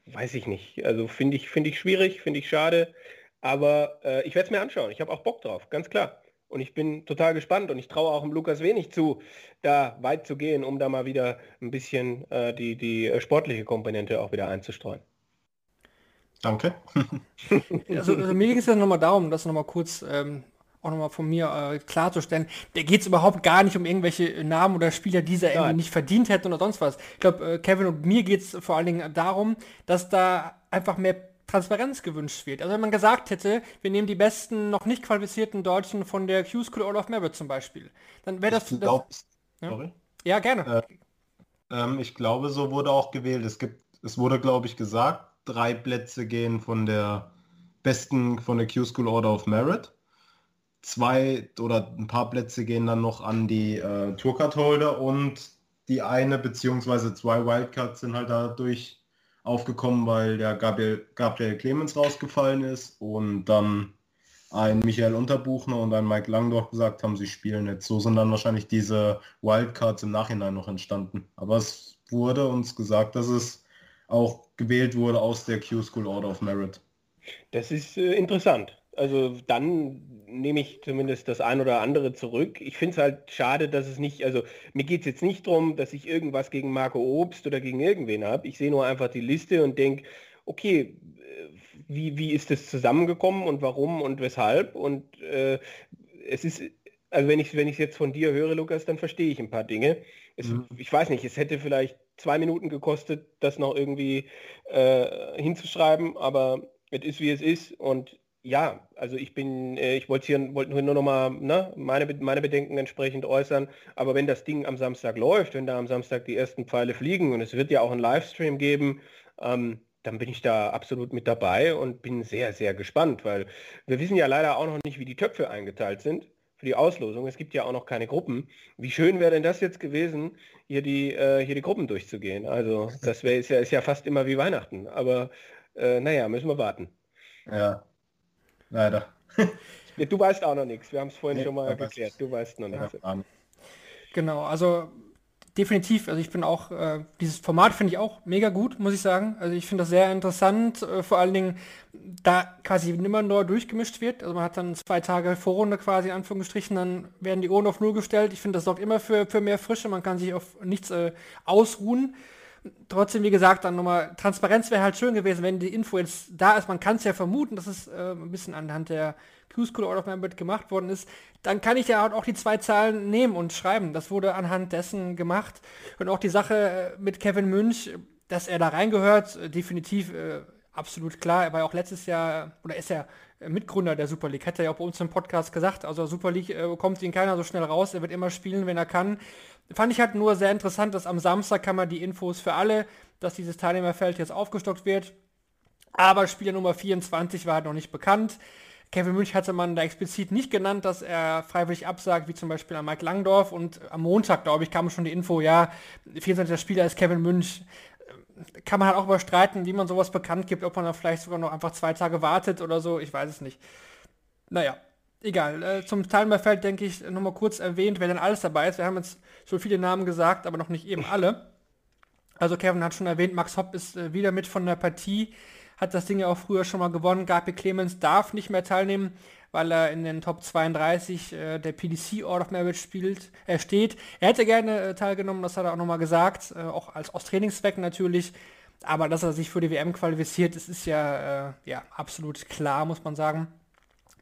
weiß ich nicht. Also finde ich, finde ich schwierig, finde ich schade. Aber äh, ich werde es mir anschauen. Ich habe auch Bock drauf, ganz klar. Und ich bin total gespannt und ich traue auch dem Lukas wenig zu, da weit zu gehen, um da mal wieder ein bisschen äh, die, die äh, sportliche Komponente auch wieder einzustreuen. Danke. also, also, mir ging es ja nochmal darum, das nochmal kurz ähm, auch nochmal von mir äh, klarzustellen. Da geht es überhaupt gar nicht um irgendwelche Namen oder Spieler, die sie irgendwie nicht verdient hätten oder sonst was. Ich glaube, äh, Kevin und mir geht es vor allen Dingen darum, dass da einfach mehr Transparenz gewünscht wird. Also wenn man gesagt hätte, wir nehmen die besten noch nicht qualifizierten Deutschen von der Q-School All of Merit zum Beispiel, dann wäre das... Glaub, das ja? ja? gerne. Äh, Ähm, ich glaube, so wurde auch gewählt. Es gibt, es wurde, glaube ich, gesagt, drei Plätze gehen von der besten, von der Q-School Order of Merit. Zwei oder ein paar Plätze gehen dann noch an die äh, Tourcard-Holder und die eine beziehungsweise zwei Wildcards sind halt dadurch aufgekommen, weil der Gabriel, Gabriel Clemens rausgefallen ist und dann ein Michael Unterbuchner und ein Mike Langdorf gesagt haben, sie spielen jetzt. So sind dann wahrscheinlich diese Wildcards im Nachhinein noch entstanden. Aber es wurde uns gesagt, dass es auch gewählt wurde aus der Q-School Order of Merit. Das ist äh, interessant. Also dann nehme ich zumindest das ein oder andere zurück. Ich finde es halt schade, dass es nicht, also mir geht es jetzt nicht darum, dass ich irgendwas gegen Marco Obst oder gegen irgendwen habe. Ich sehe nur einfach die Liste und denke, okay, äh, wie, wie ist das zusammengekommen und warum und weshalb? Und äh, es ist, also wenn ich wenn ich jetzt von dir höre, Lukas, dann verstehe ich ein paar Dinge. Es, mhm. Ich weiß nicht, es hätte vielleicht zwei Minuten gekostet, das noch irgendwie äh, hinzuschreiben, aber es ist wie es ist und ja, also ich bin, äh, ich wollte hier wollte nur noch mal ne, meine, meine Bedenken entsprechend äußern, aber wenn das Ding am Samstag läuft, wenn da am Samstag die ersten Pfeile fliegen und es wird ja auch einen Livestream geben, ähm, dann bin ich da absolut mit dabei und bin sehr, sehr gespannt, weil wir wissen ja leider auch noch nicht, wie die Töpfe eingeteilt sind für die Auslosung. Es gibt ja auch noch keine Gruppen. Wie schön wäre denn das jetzt gewesen, hier die, äh, hier die Gruppen durchzugehen? Also das wäre ist ja, ist ja fast immer wie Weihnachten. Aber äh, naja, müssen wir warten. Ja, leider. du weißt auch noch nichts. Wir haben es vorhin nee, schon mal geklärt. Du weißt noch nichts. Genau, also definitiv, also ich bin auch, äh, dieses Format finde ich auch mega gut, muss ich sagen. Also ich finde das sehr interessant, äh, vor allen Dingen, da quasi immer neu durchgemischt wird. Also man hat dann zwei Tage Vorrunde quasi, in Anführungsstrichen, dann werden die Ohren auf Null gestellt. Ich finde, das sorgt immer für, für mehr Frische, man kann sich auf nichts äh, ausruhen. Trotzdem, wie gesagt, dann nochmal, Transparenz wäre halt schön gewesen, wenn die Info jetzt da ist. Man kann es ja vermuten, dass es äh, ein bisschen anhand der Q-School Out of Memory gemacht worden ist, dann kann ich ja auch die zwei Zahlen nehmen und schreiben. Das wurde anhand dessen gemacht. Und auch die Sache äh, mit Kevin Münch, dass er da reingehört, äh, definitiv äh, absolut klar. Er war ja auch letztes Jahr, oder ist ja Mitgründer der Super League, hat er ja auch bei uns im Podcast gesagt. Also Super League äh, kommt ihn keiner so schnell raus, er wird immer spielen, wenn er kann. Fand ich halt nur sehr interessant, dass am Samstag kann man die Infos für alle, dass dieses Teilnehmerfeld jetzt aufgestockt wird. Aber Spieler Nummer 24 war halt noch nicht bekannt. Kevin Münch hatte man da explizit nicht genannt, dass er freiwillig absagt, wie zum Beispiel an Mike Langdorf. Und am Montag, glaube ich, kam schon die Info, ja, 24. Spieler ist Kevin Münch. Kann man halt auch überstreiten, wie man sowas bekannt gibt, ob man da vielleicht sogar noch einfach zwei Tage wartet oder so, ich weiß es nicht. Naja, egal. Äh, zum Teilnehmerfeld denke ich nochmal kurz erwähnt, wer denn alles dabei ist. Wir haben jetzt schon viele Namen gesagt, aber noch nicht eben alle. Also Kevin hat schon erwähnt, Max Hopp ist äh, wieder mit von der Partie hat das Ding ja auch früher schon mal gewonnen. Gabi Clemens darf nicht mehr teilnehmen, weil er in den Top 32 äh, der PDC Order of Merit spielt, äh, steht. Er hätte gerne äh, teilgenommen, das hat er auch nochmal gesagt, äh, auch als aus Trainingszwecken natürlich. Aber dass er sich für die WM qualifiziert, das ist ja, äh, ja absolut klar, muss man sagen.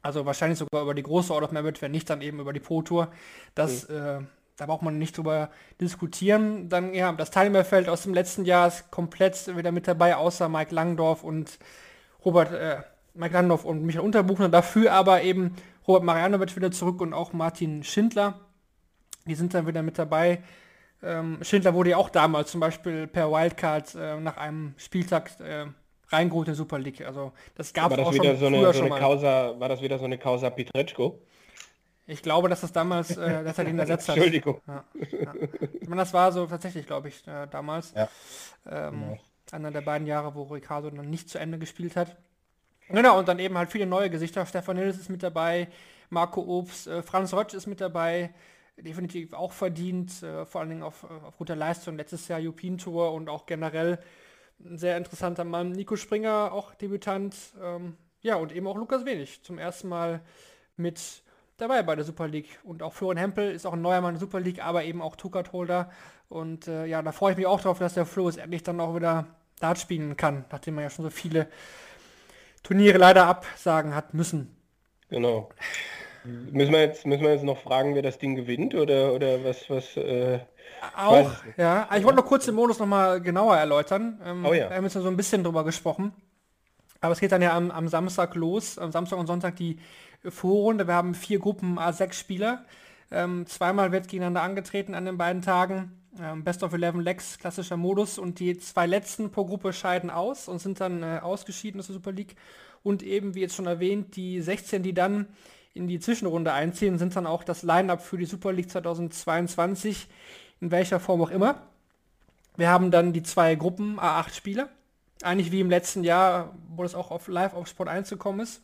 Also wahrscheinlich sogar über die große Order of Merit, wenn nicht dann eben über die Pro Tour. Das mhm da braucht man nicht drüber diskutieren. Dann, ja, das Teilnehmerfeld aus dem letzten Jahr ist komplett wieder mit dabei, außer Mike Langdorf und Robert, äh, Mike Langdorf und Michael Unterbuchner. Dafür aber eben Robert Marianovic wieder zurück und auch Martin Schindler. Die sind dann wieder mit dabei. Ähm, Schindler wurde ja auch damals zum Beispiel per Wildcard äh, nach einem Spieltag äh, reingeholt in der Super League. Also das gab es auch schon so eine, früher so eine schon. Causa, war das wieder so eine Causa Pietreczko? Ich glaube, dass das damals, äh, dass er den ersetzt hat. Entschuldigung. Ja, ja. Ich meine, das war so tatsächlich, glaube ich, äh, damals. Ja. Ähm, ja. Einer der beiden Jahre, wo Ricardo dann nicht zu Ende gespielt hat. Genau, und dann eben halt viele neue Gesichter. Stefan Hills ist mit dabei, Marco Obst, äh, Franz Rotsch ist mit dabei. Definitiv auch verdient, äh, vor allen Dingen auf, auf guter Leistung. Letztes Jahr European Tour und auch generell ein sehr interessanter Mann. Nico Springer, auch Debütant. Ähm, ja, und eben auch Lukas Wenig. Zum ersten Mal mit dabei bei der Super League. Und auch Florian Hempel ist auch ein neuer Mann der Super League, aber eben auch Tukat-Holder. Und äh, ja, da freue ich mich auch drauf, dass der Flo es endlich dann auch wieder Dart spielen kann, nachdem er ja schon so viele Turniere leider absagen hat müssen. Genau. Müssen wir jetzt, müssen wir jetzt noch fragen, wer das Ding gewinnt oder, oder was, was äh, auch, ja. Ich wollte noch kurz den Modus nochmal genauer erläutern. Ähm, oh ja. Wir haben jetzt so ein bisschen drüber gesprochen. Aber es geht dann ja am, am Samstag los, am Samstag und Sonntag die Vorrunde. Wir haben vier Gruppen A6 Spieler. Ähm, zweimal wird gegeneinander angetreten an den beiden Tagen. Ähm, Best of 11 Legs, klassischer Modus. Und die zwei letzten pro Gruppe scheiden aus und sind dann äh, ausgeschieden aus der Super League. Und eben, wie jetzt schon erwähnt, die 16, die dann in die Zwischenrunde einziehen, sind dann auch das Line-Up für die Super League 2022, in welcher Form auch immer. Wir haben dann die zwei Gruppen A8 Spieler. Eigentlich wie im letzten Jahr, wo das auch auf live auf Sport 1 gekommen ist.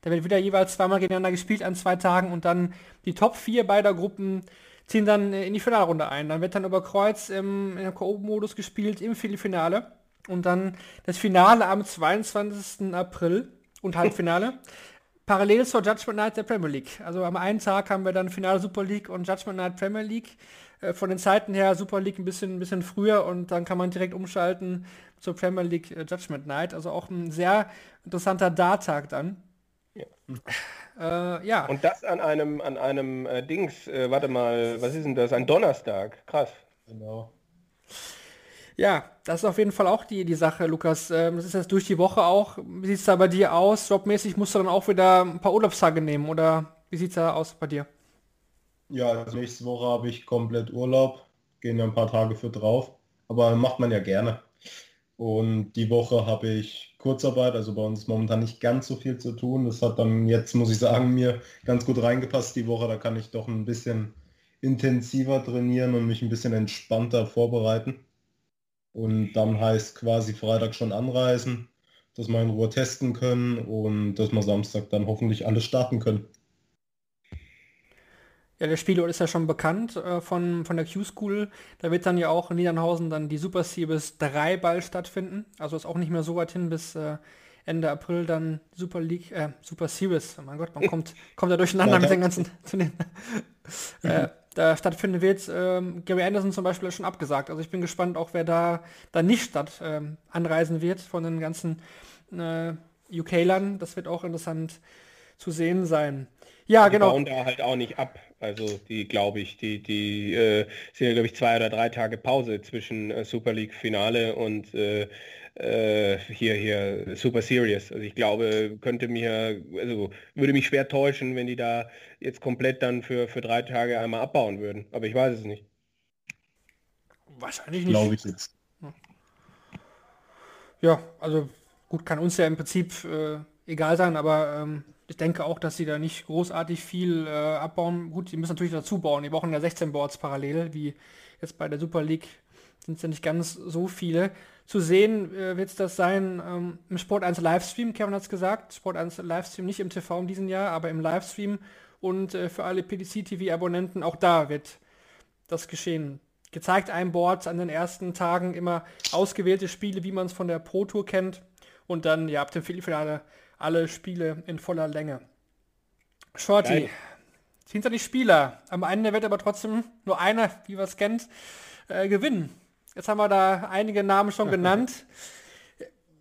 Da wird wieder jeweils zweimal gegeneinander gespielt an zwei Tagen und dann die Top 4 beider Gruppen ziehen dann in die Finalrunde ein. Dann wird dann über Kreuz im, im Ko-Modus gespielt im Viertelfinale und dann das Finale am 22. April und Halbfinale. Parallel zur Judgment Night der Premier League. Also am einen Tag haben wir dann Finale Super League und Judgment Night Premier League. Äh, von den Zeiten her Super League ein bisschen, ein bisschen früher und dann kann man direkt umschalten zur Premier League äh, Judgment Night. Also auch ein sehr interessanter Darttag dann. Ja. Äh, ja. Und das an einem, an einem äh, Dings, äh, warte mal, was ist denn das? Ein Donnerstag. Krass. Genau. Ja, das ist auf jeden Fall auch die, die Sache, Lukas. Ähm, das ist jetzt durch die Woche auch. Wie sieht es da bei dir aus? Jobmäßig musst du dann auch wieder ein paar Urlaubstage nehmen oder wie sieht es da aus bei dir? Ja, also nächste Woche habe ich komplett Urlaub, gehen ja ein paar Tage für drauf, aber macht man ja gerne. Und die Woche habe ich Kurzarbeit, also bei uns momentan nicht ganz so viel zu tun. Das hat dann jetzt, muss ich sagen, mir ganz gut reingepasst die Woche. Da kann ich doch ein bisschen intensiver trainieren und mich ein bisschen entspannter vorbereiten. Und dann heißt quasi Freitag schon anreisen, dass wir in Ruhe testen können und dass wir Samstag dann hoffentlich alles starten können. Ja, der Spielort ist ja schon bekannt äh, von, von der Q-School. Da wird dann ja auch in Niedernhausen dann die Super Series 3 Ball stattfinden. Also ist auch nicht mehr so weit hin bis äh, Ende April dann Super League, äh, Super Series. Oh mein Gott, man kommt, kommt da durcheinander mit den ganzen Turnieren. äh, da stattfinden wird. Ähm, Gary Anderson zum Beispiel ist schon abgesagt. Also ich bin gespannt, auch wer da, da nicht statt ähm, anreisen wird von den ganzen äh, UK-Lern. Das wird auch interessant zu sehen sein. Ja, Die genau. bauen da halt auch nicht ab. Also die, glaube ich, die, die äh, sind ja, glaube ich, zwei oder drei Tage Pause zwischen äh, Super League Finale und äh, äh, hier, hier Super Series. Also ich glaube, könnte mir, also würde mich schwer täuschen, wenn die da jetzt komplett dann für, für drei Tage einmal abbauen würden. Aber ich weiß es nicht. Wahrscheinlich nicht. Glaube ich jetzt. Ja, also gut, kann uns ja im Prinzip äh, egal sein, aber ähm, ich denke auch, dass sie da nicht großartig viel äh, abbauen. Gut, die müssen natürlich dazu bauen. Die brauchen ja 16 Boards parallel, wie jetzt bei der Super League sind es ja nicht ganz so viele. Zu sehen äh, wird es das sein ähm, im Sport 1 Livestream, Kevin hat es gesagt. Sport 1 Livestream nicht im TV in diesem Jahr, aber im Livestream. Und äh, für alle PDC-TV-Abonnenten, auch da wird das geschehen. Gezeigt ein Board an den ersten Tagen immer ausgewählte Spiele, wie man es von der Pro Tour kennt. Und dann ja ab dem Viertelfinale alle Spiele in voller Länge. Shorty, sind ja nicht Spieler. Am Ende wird aber trotzdem nur einer, wie wir es kennt, äh, gewinnen. Jetzt haben wir da einige Namen schon genannt.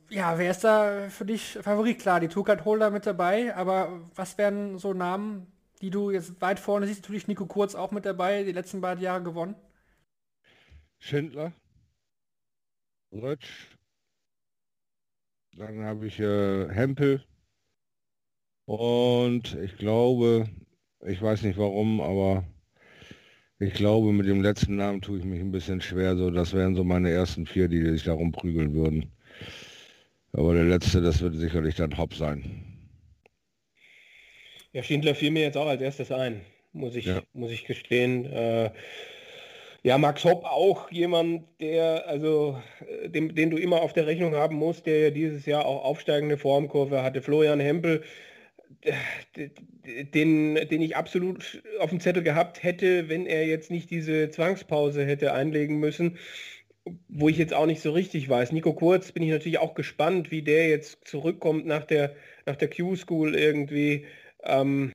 Ja, wer ist da für dich Favorit? Klar, die Tourcard Holder mit dabei, aber was wären so Namen, die du jetzt weit vorne siehst? Natürlich Nico Kurz auch mit dabei, die letzten beiden Jahre gewonnen. Schindler, Rötsch, dann habe ich äh, Hempel und ich glaube, ich weiß nicht warum, aber ich glaube, mit dem letzten Namen tue ich mich ein bisschen schwer. So, das wären so meine ersten vier, die sich darum prügeln würden. Aber der letzte, das wird sicherlich dann Hopp sein. Ja, Schindler fiel mir jetzt auch als erstes ein, muss ich, Ja. muss ich gestehen. Äh, ja, Max Hopp auch jemand, der, also, äh, den, den du immer auf der Rechnung haben musst, der ja dieses Jahr auch aufsteigende Formkurve hatte. Florian Hempel, den, den ich absolut auf dem Zettel gehabt hätte, wenn er jetzt nicht diese Zwangspause hätte einlegen müssen, wo ich jetzt auch nicht so richtig weiß. Nico Kurz bin ich natürlich auch gespannt, wie der jetzt zurückkommt nach der, nach der Q-School irgendwie. Ähm,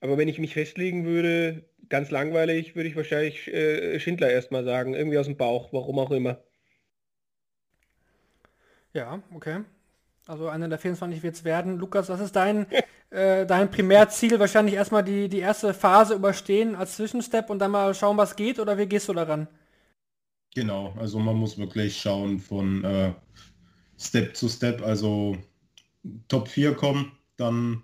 aber wenn ich mich festlegen würde, ganz langweilig, würde ich wahrscheinlich äh, Schindler erstmal sagen, irgendwie aus dem Bauch, warum auch immer. Ja, okay. Also einer der 24 wird es werden. Lukas, was ist dein, äh, dein Primärziel? Wahrscheinlich erstmal die, die erste Phase überstehen als Zwischenstep und dann mal schauen, was geht oder wie gehst du daran? Genau, also man muss wirklich schauen von äh, Step zu Step, also Top 4 kommen, dann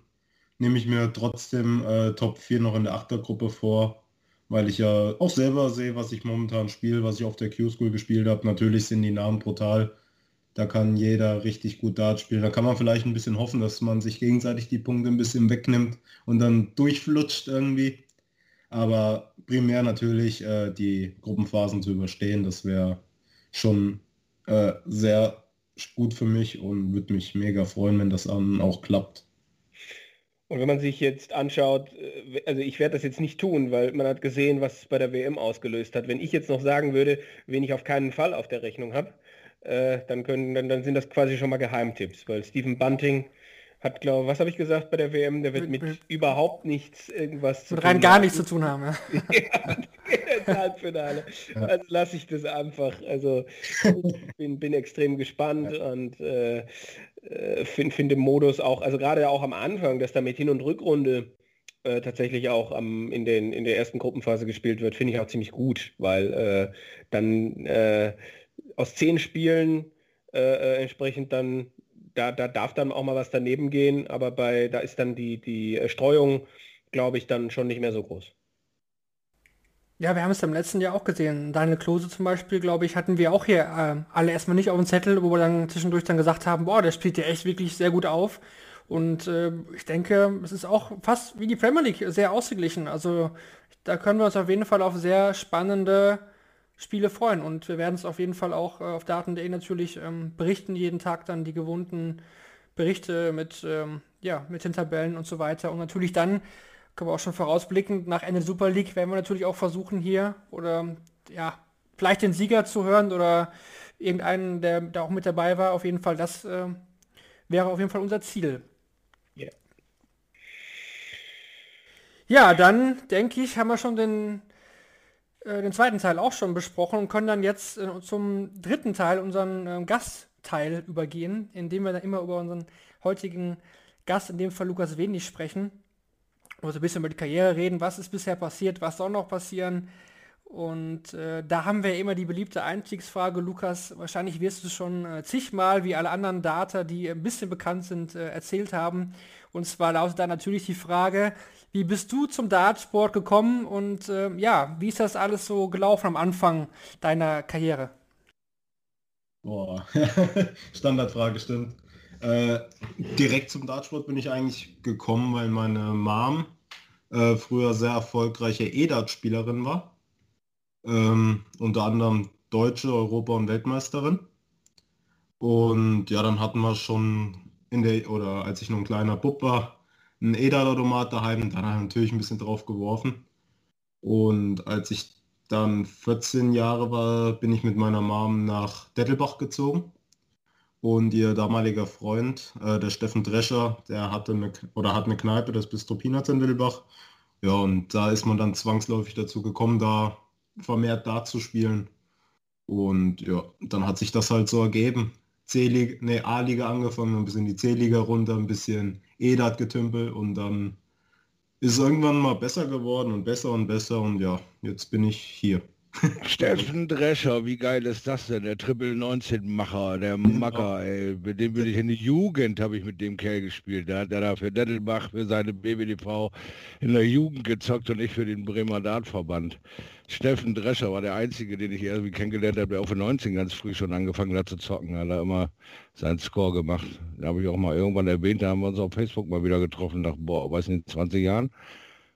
nehme ich mir trotzdem äh, Top 4 noch in der Achtergruppe vor weil ich ja auch selber sehe, was ich momentan spiele, was ich auf der Q-School gespielt habe. Natürlich sind die Namen brutal. Da kann jeder richtig gut Dart spielen. Da kann man vielleicht ein bisschen hoffen, dass man sich gegenseitig die Punkte ein bisschen wegnimmt und dann durchflutscht irgendwie. Aber primär natürlich äh, die Gruppenphasen zu überstehen, das wäre schon äh, sehr gut für mich und würde mich mega freuen, wenn das dann auch klappt. Und wenn man sich jetzt anschaut, äh, also ich werde das jetzt nicht tun, weil man hat gesehen, was es bei der WM ausgelöst hat. Wenn ich jetzt noch sagen würde, wen ich auf keinen Fall auf der Rechnung habe, äh, dann, können, dann, dann sind das quasi schon mal Geheimtipps, weil Stephen Bunting hat, glaube was habe ich gesagt bei der WM, der wird mit, mit überhaupt nichts irgendwas mit rein gar nichts zu tun haben. Ja, ja Halbfinale. Ja. Also lasse ich das einfach. Also ich bin, bin extrem gespannt ja. und äh, äh, finde find den Modus auch, also gerade auch am Anfang, dass da mit Hin- und Rückrunde äh, tatsächlich auch am, in, den, in der ersten Gruppenphase gespielt wird, finde ich auch ziemlich gut, weil äh, dann äh, aus zehn Spielen äh, äh, entsprechend dann, da, da darf dann auch mal was daneben gehen, aber bei, da ist dann die, die Streuung, glaube ich, dann schon nicht mehr so groß. Ja, wir haben es im letzten Jahr auch gesehen. Daniel Klose zum Beispiel, glaube ich, hatten wir auch hier äh, alle erstmal nicht auf dem Zettel, wo wir dann zwischendurch dann gesagt haben, boah, der spielt ja echt wirklich sehr gut auf. Und äh, ich denke, es ist auch fast wie die Premier League sehr ausgeglichen. Also da können wir uns auf jeden Fall auf sehr spannende Spiele freuen. Und wir werden es auf jeden Fall auch äh, auf Daten.de natürlich ähm, berichten, jeden Tag dann die gewohnten Berichte mit, ähm, ja, mit den Tabellen und so weiter. Und natürlich dann können wir auch schon vorausblicken, nach Ende Super League werden wir natürlich auch versuchen hier oder ja, vielleicht den Sieger zu hören oder irgendeinen, der da auch mit dabei war. Auf jeden Fall, das äh, wäre auf jeden Fall unser Ziel. Yeah. Ja, dann denke ich, haben wir schon den, äh, den zweiten Teil auch schon besprochen und können dann jetzt äh, zum dritten Teil, unseren äh, Gastteil, übergehen, indem wir dann immer über unseren heutigen Gast, in dem Fall Lukas Wenig, sprechen also ein bisschen über die Karriere reden, was ist bisher passiert, was soll noch passieren. Und äh, da haben wir immer die beliebte Einstiegsfrage, Lukas, wahrscheinlich wirst du schon äh, zigmal, wie alle anderen Data, die ein bisschen bekannt sind, äh, erzählt haben. Und zwar lautet da natürlich die Frage, wie bist du zum Dartsport gekommen und äh, ja, wie ist das alles so gelaufen am Anfang deiner Karriere? Boah, Standardfrage, stimmt. Äh, direkt zum Dartsport bin ich eigentlich gekommen, weil meine Mom äh, früher sehr erfolgreiche E-Dart-Spielerin war. Ähm, unter anderem Deutsche, Europa- und Weltmeisterin. Und ja, dann hatten wir schon in der, oder als ich noch ein kleiner Bub war, einen E-Dart-Automat daheim, dann habe ich natürlich ein bisschen drauf geworfen. Und als ich dann 14 Jahre war, bin ich mit meiner Mom nach Dettelbach gezogen und ihr damaliger Freund, äh, der Steffen Drescher, der hatte eine, oder hat eine Kneipe, das Bistro Peanuts in Wilbach. Ja, und da ist man dann zwangsläufig dazu gekommen, da vermehrt da zu spielen. Und ja, dann hat sich das halt so ergeben. C-Liga, ne, A-Liga angefangen, ein bisschen die C-Liga runter, ein bisschen E-Dat-Getümpel und dann ist irgendwann mal besser geworden und besser und besser und ja, jetzt bin ich hier. Steffen Drescher, wie geil ist das denn? Der Triple 19 Macher, der Macker, ey. Mit dem bin ich in der Jugend, habe ich mit dem Kerl gespielt. Der hat ja da für Dettelbach, für seine BWDV in der Jugend gezockt und ich für den Bremer Dartverband. Steffen Drescher war der Einzige, den ich irgendwie kennengelernt habe, der auch für 19 ganz früh schon angefangen hat zu zocken. Er hat da immer seinen Score gemacht. Da habe ich auch mal irgendwann erwähnt, da haben wir uns auf Facebook mal wieder getroffen, nach, boah, weiß nicht, 20 Jahren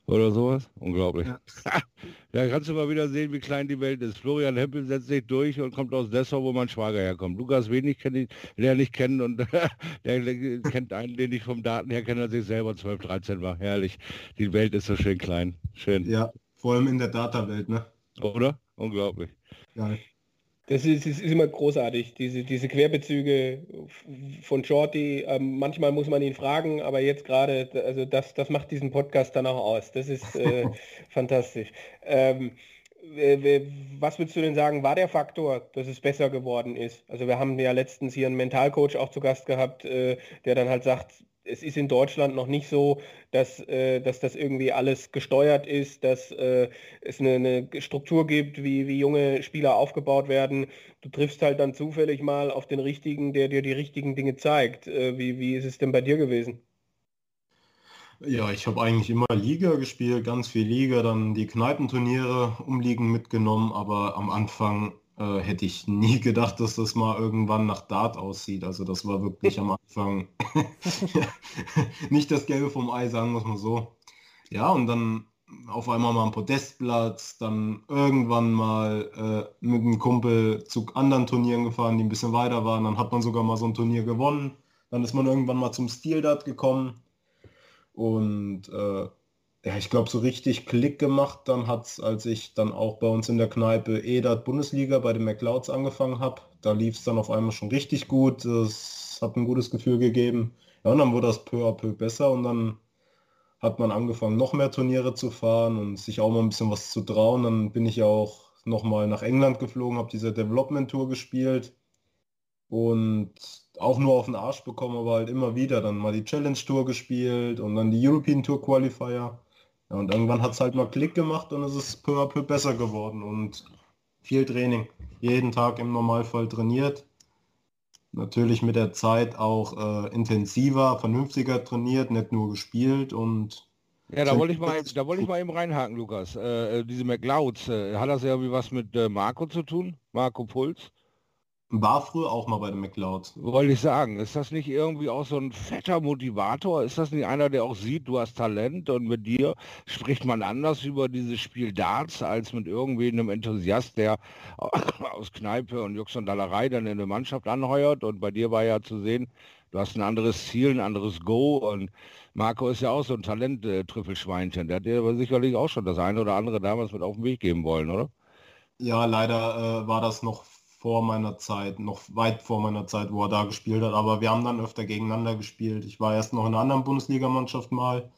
oder sowas. Unglaublich. Ja. ja, kannst du mal wieder sehen, wie klein die Welt ist. Florian Hempel setzt sich durch und kommt aus Dessau, wo mein Schwager herkommt. Lukas Wenig kennt ihn, der nicht kennen und der kennt einen, den ich vom Daten her kenne, als ich selber 12, 13 war. Herrlich. Die Welt ist so schön klein. Schön. Ja, vor allem in der Data-Welt, ne? Oder? Unglaublich. Ja. Das ist, ist, immer großartig, diese, diese Querbezüge von Shorty. Ähm, manchmal muss man ihn fragen, aber jetzt gerade, also das, das macht diesen Podcast dann auch aus. Das ist äh, fantastisch. Ähm, was würdest du denn sagen, war der Faktor, dass es besser geworden ist? Also wir haben ja letztens hier einen Mentalcoach auch zu Gast gehabt, äh, der dann halt sagt, es ist in Deutschland noch nicht so, dass, äh, dass das irgendwie alles gesteuert ist, dass äh, es eine, eine, Struktur gibt, wie, wie junge Spieler aufgebaut werden. Du triffst halt dann zufällig mal auf den richtigen, der dir die richtigen Dinge zeigt. Äh, wie, wie ist es denn bei dir gewesen? Ja, ich habe eigentlich immer Liga gespielt, ganz viel Liga, dann die Kneipenturniere umliegen mitgenommen, aber am Anfang äh, hätte ich nie gedacht, dass das mal irgendwann nach Dart aussieht. Also das war wirklich am Anfang nicht das Gelbe vom Ei, sagen wir es mal so. Ja, und dann auf einmal mal ein Podestplatz, dann irgendwann mal äh, mit einem Kumpel zu anderen Turnieren gefahren, die ein bisschen weiter waren. Dann hat man sogar mal so ein Turnier gewonnen. Dann ist man irgendwann mal zum Stil Dart gekommen. Und äh, ja, ich glaube, so richtig Klick gemacht, dann hat es, als ich dann auch bei uns in der Kneipe EDAT Bundesliga bei den McLeods angefangen habe. Da lief es dann auf einmal schon richtig gut. Es hat ein gutes Gefühl gegeben. Ja, und dann wurde das peu à peu besser und dann hat man angefangen, noch mehr Turniere zu fahren und sich auch mal ein bisschen was zu trauen. Dann bin ich ja auch nochmal nach England geflogen, habe diese Development Tour gespielt und auch nur auf den Arsch bekommen, aber halt immer wieder dann mal die Challenge Tour gespielt und dann die European Tour Qualifier. Ja, und irgendwann hat es halt mal Klick gemacht und es ist peu à peu besser geworden und viel Training. Jeden Tag im Normalfall trainiert. Natürlich mit der Zeit auch äh, intensiver, vernünftiger trainiert, nicht nur gespielt und ja, da wollte ich mal, da wollte ich mal eben reinhaken, Lukas. Äh, äh diese McLeods, äh, hat das ja irgendwie was mit äh, Marco zu tun? Marco Puls? War früher auch mal bei dem McLeod. Wollte ich sagen, ist das nicht irgendwie auch so ein fetter Motivator? Ist das nicht einer, der auch sieht, du hast Talent und mit dir spricht man anders über dieses Spiel Darts als mit irgendwem Enthusiast, der aus Kneipe und Jux und Dallerei dann in eine Mannschaft anheuert und bei dir war ja zu sehen, du hast ein anderes Ziel, ein anderes Go und Marco ist ja auch so ein Talent-Trüffelschweinchen. Der hat dir aber sicherlich auch schon das eine oder andere damals mit auf den Weg geben wollen, oder? Ja, leider äh, war das noch vor meiner Zeit, noch weit vor meiner Zeit, wo er da gespielt hat. Aber wir haben dann öfter gegeneinander gespielt. Ich war erst noch in einer anderen Bundesligamannschaft mal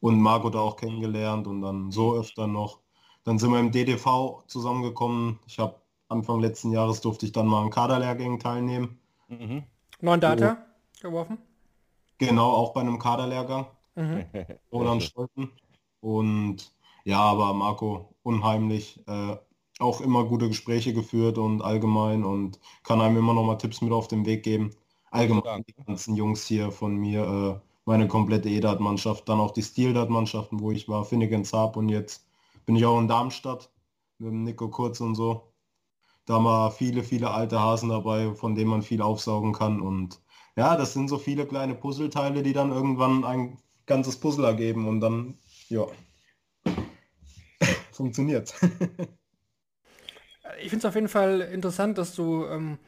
und Marco da auch kennengelernt und dann so öfter noch. Dann sind wir im DDV zusammengekommen. Ich habe Anfang letzten Jahres durfte ich dann mal an Kaderlehrgängen teilnehmen. Mhm. Neun Data oh. geworfen? Genau, auch bei einem Kaderlehrgang. Mhm. Roland Stolten. Und ja, aber Marco, unheimlich. Äh, auch immer gute Gespräche geführt und allgemein und kann einem immer noch mal Tipps mit auf den Weg geben. Allgemein die ganzen Jungs hier von mir, äh, meine komplette EDAT-Mannschaft, dann auch die Steel-Dat-Mannschaften, wo ich war, Finnegan Saab und jetzt bin ich auch in Darmstadt mit dem Nico Kurz und so. Da mal viele, viele alte Hasen dabei, von denen man viel aufsaugen kann und ja, das sind so viele kleine Puzzleteile, die dann irgendwann ein ganzes Puzzle ergeben und dann, ja, funktioniert. ich finde es auf jeden Fall interessant, dass du ähm,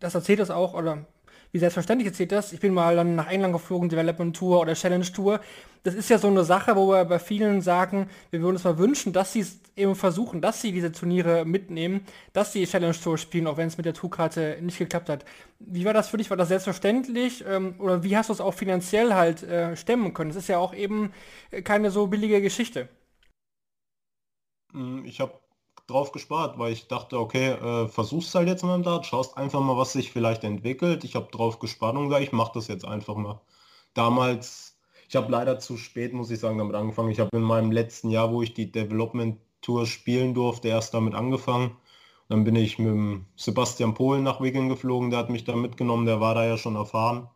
das erzählt hast auch, oder wie selbstverständlich erzählt das. Ich bin mal dann nach England geflogen, Development Tour oder Challenge Tour. Das ist ja so eine Sache, wo wir bei vielen sagen, wir würden uns mal wünschen, dass sie es eben versuchen, dass sie diese Turniere mitnehmen, dass sie Challenge Tour spielen, auch wenn es mit der Tourkarte nicht geklappt hat. Wie war das für dich? War das selbstverständlich? Ähm, oder wie hast du es auch finanziell halt äh, stemmen können? Das ist ja auch eben äh, keine so billige Geschichte. Hm, ich habe drauf gespart, weil ich dachte, okay, äh, versuch's halt jetzt mal da, schaust einfach mal, was sich vielleicht entwickelt. Ich habe drauf gespart und gesagt, ich mache das jetzt einfach mal. Damals, ich habe leider zu spät, muss ich sagen, damit angefangen. Ich habe in meinem letzten Jahr, wo ich die Development Tour spielen durfte, erst damit angefangen. Dann bin ich mit Sebastian Polen nach Wigan geflogen, der hat mich da mitgenommen, der war da ja schon erfahren.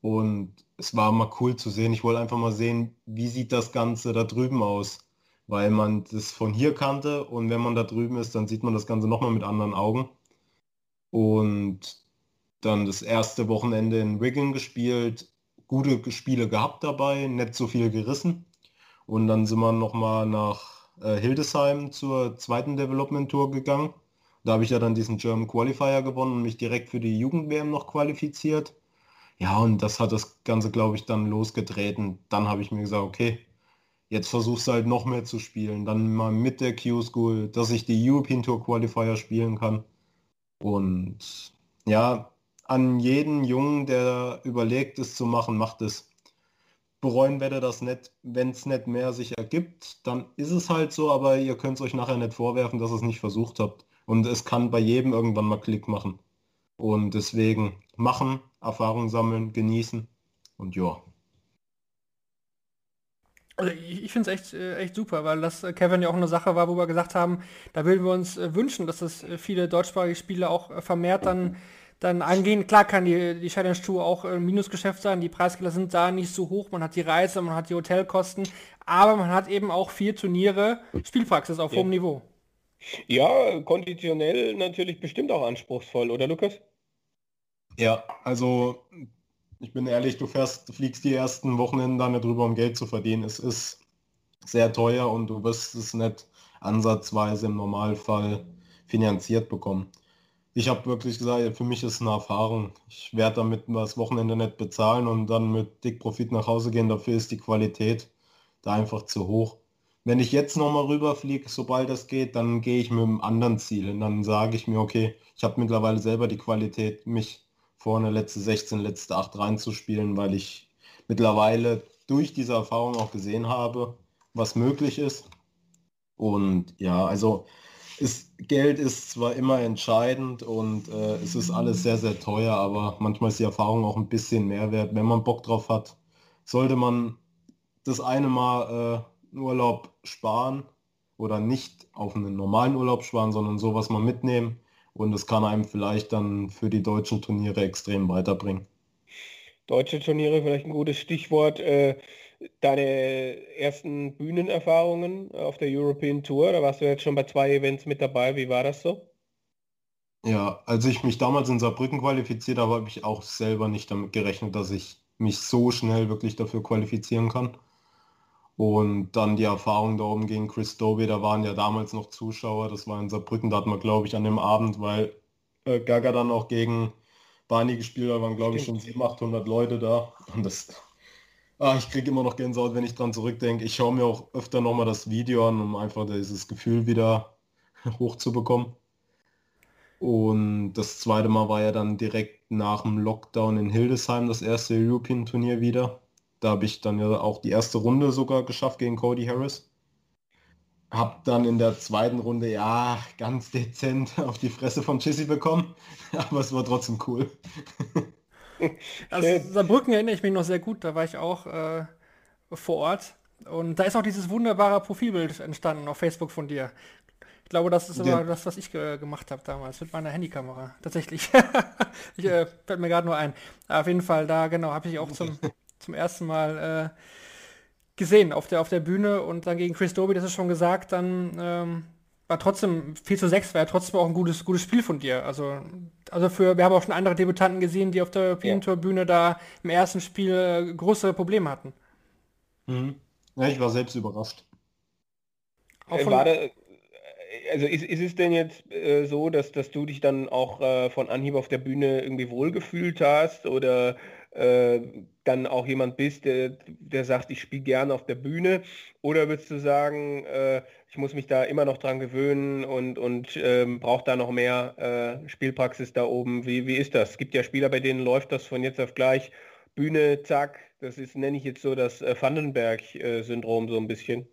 Und es war mal cool zu sehen. Ich wollte einfach mal sehen, wie sieht das Ganze da drüben aus weil man das von hier kannte und wenn man da drüben ist, dann sieht man das Ganze nochmal mit anderen Augen. Und dann das erste Wochenende in Wigan gespielt, gute Spiele gehabt dabei, nicht so viel gerissen. Und dann sind wir nochmal nach äh, Hildesheim zur zweiten Development Tour gegangen. Da habe ich ja dann diesen German Qualifier gewonnen und mich direkt für die Jugend-WM noch qualifiziert. Ja, und das hat das Ganze, glaube ich, dann losgetreten. Dann habe ich mir gesagt, okay, Jetzt versuchst du halt noch mehr zu spielen. Dann mal mit der Q-School, dass ich die European Tour Qualifier spielen kann. Und ja, an jeden Jungen, der überlegt, es zu machen, macht es. Bereuen werde das nicht, wenn es nicht mehr sich ergibt, dann ist es halt so, aber ihr könnt es euch nachher nicht vorwerfen, dass ihr es nicht versucht habt. Und es kann bei jedem irgendwann mal Klick machen. Und deswegen machen, Erfahrung sammeln, genießen und ja. Also ich, ich finde es echt, äh, echt super, weil das äh, Kevin ja auch eine Sache war, wo wir gesagt haben, da würden wir uns äh, wünschen, dass das viele deutschsprachige Spiele auch vermehrt dann dann angehen. Klar kann die, die Challenge Tour auch ein Minusgeschäft sein, die Preisgelder sind da nicht so hoch, man hat die Reise, man hat die Hotelkosten, aber man hat eben auch vier Turniere, Spielpraxis auf Ja. hohem Niveau. Ja, konditionell natürlich bestimmt auch anspruchsvoll, oder Lukas? Ja, also ich bin ehrlich, du fährst, fliegst die ersten Wochenenden da nicht drüber, um Geld zu verdienen. Es ist sehr teuer und du wirst es nicht ansatzweise im Normalfall finanziert bekommen. Ich habe wirklich gesagt, für mich ist es eine Erfahrung. Ich werde damit das Wochenende nicht bezahlen und dann mit dick Profit nach Hause gehen. Dafür ist die Qualität da einfach zu hoch. Wenn ich jetzt nochmal rüberfliege, sobald das geht, dann gehe ich mit einem anderen Ziel. Und dann sage ich mir, okay, ich habe mittlerweile selber die Qualität, mich vorne letzte 16, letzte 8 reinzuspielen, weil ich mittlerweile durch diese Erfahrung auch gesehen habe, was möglich ist. Und ja, also ist, Geld ist zwar immer entscheidend und äh, es ist alles sehr, sehr teuer, aber manchmal ist die Erfahrung auch ein bisschen mehr wert. Wenn man Bock drauf hat, sollte man das eine Mal äh, Urlaub sparen oder nicht auf einen normalen Urlaub sparen, sondern sowas mal mitnehmen und das kann einem vielleicht dann für die deutschen Turniere extrem weiterbringen. Deutsche Turniere vielleicht ein gutes Stichwort. Äh, deine ersten Bühnenerfahrungen auf der European Tour, da warst du jetzt schon bei zwei Events mit dabei. Wie war das so? Ja, als ich mich damals in Saarbrücken qualifiziert habe, habe ich auch selber nicht damit gerechnet, dass ich mich so schnell wirklich dafür qualifizieren kann. Und dann die Erfahrung da oben gegen Chris Doby, da waren ja damals noch Zuschauer, das war in Saarbrücken, da hat man glaube ich an dem Abend, weil äh, Gaga dann auch gegen Barney gespielt hat, waren glaube ich schon 700, 800 Leute da. Und das, ah, ich kriege immer noch Gänsehaut, wenn ich dran zurückdenke. Ich schaue mir auch öfter nochmal das Video an, um einfach dieses Gefühl wieder hochzubekommen. Und das zweite Mal war ja dann direkt nach dem Lockdown in Hildesheim das erste European Turnier wieder. Da habe ich dann ja auch die erste Runde sogar geschafft gegen Cody Harris. Hab dann in der zweiten Runde ja ganz dezent auf die Fresse von Chissy bekommen, aber es war trotzdem cool. Also. Saarbrücken erinnere ich mich noch sehr gut, da war ich auch äh, vor Ort. Und da ist auch dieses wunderbare Profilbild entstanden auf Facebook von dir. Ich glaube, das ist Ja. aber das, was ich ge gemacht habe damals mit meiner Handykamera. Tatsächlich. ich äh, fällt mir gerade nur ein. Auf jeden Fall, da genau, habe ich auch zum, zum ersten Mal äh, gesehen auf der, auf der Bühne und dann gegen Chris Doby, das ist schon gesagt, dann ähm, war trotzdem 4 zu 6 war ja trotzdem auch ein gutes, gutes Spiel von dir. Also, also für, wir haben auch schon andere Debütanten gesehen, die auf der European Tour Bühne da im ersten Spiel äh, große Probleme hatten. Mhm. Ja, ich war selbst überrascht. Auch Äh, von, War da, äh, also ist, ist es denn jetzt äh, so, dass, dass du dich dann auch äh, von Anhieb auf der Bühne irgendwie wohlgefühlt hast oder äh, dann auch jemand bist, der, der sagt, ich spiele gerne auf der Bühne? Oder würdest du sagen, äh, ich muss mich da immer noch dran gewöhnen und, und ähm, brauche da noch mehr äh, Spielpraxis da oben? Wie, wie ist das? Es gibt ja Spieler, bei denen läuft das von jetzt auf gleich. Bühne, zack, das ist, nenne ich jetzt so das äh, Vandenberg-Syndrom so ein bisschen.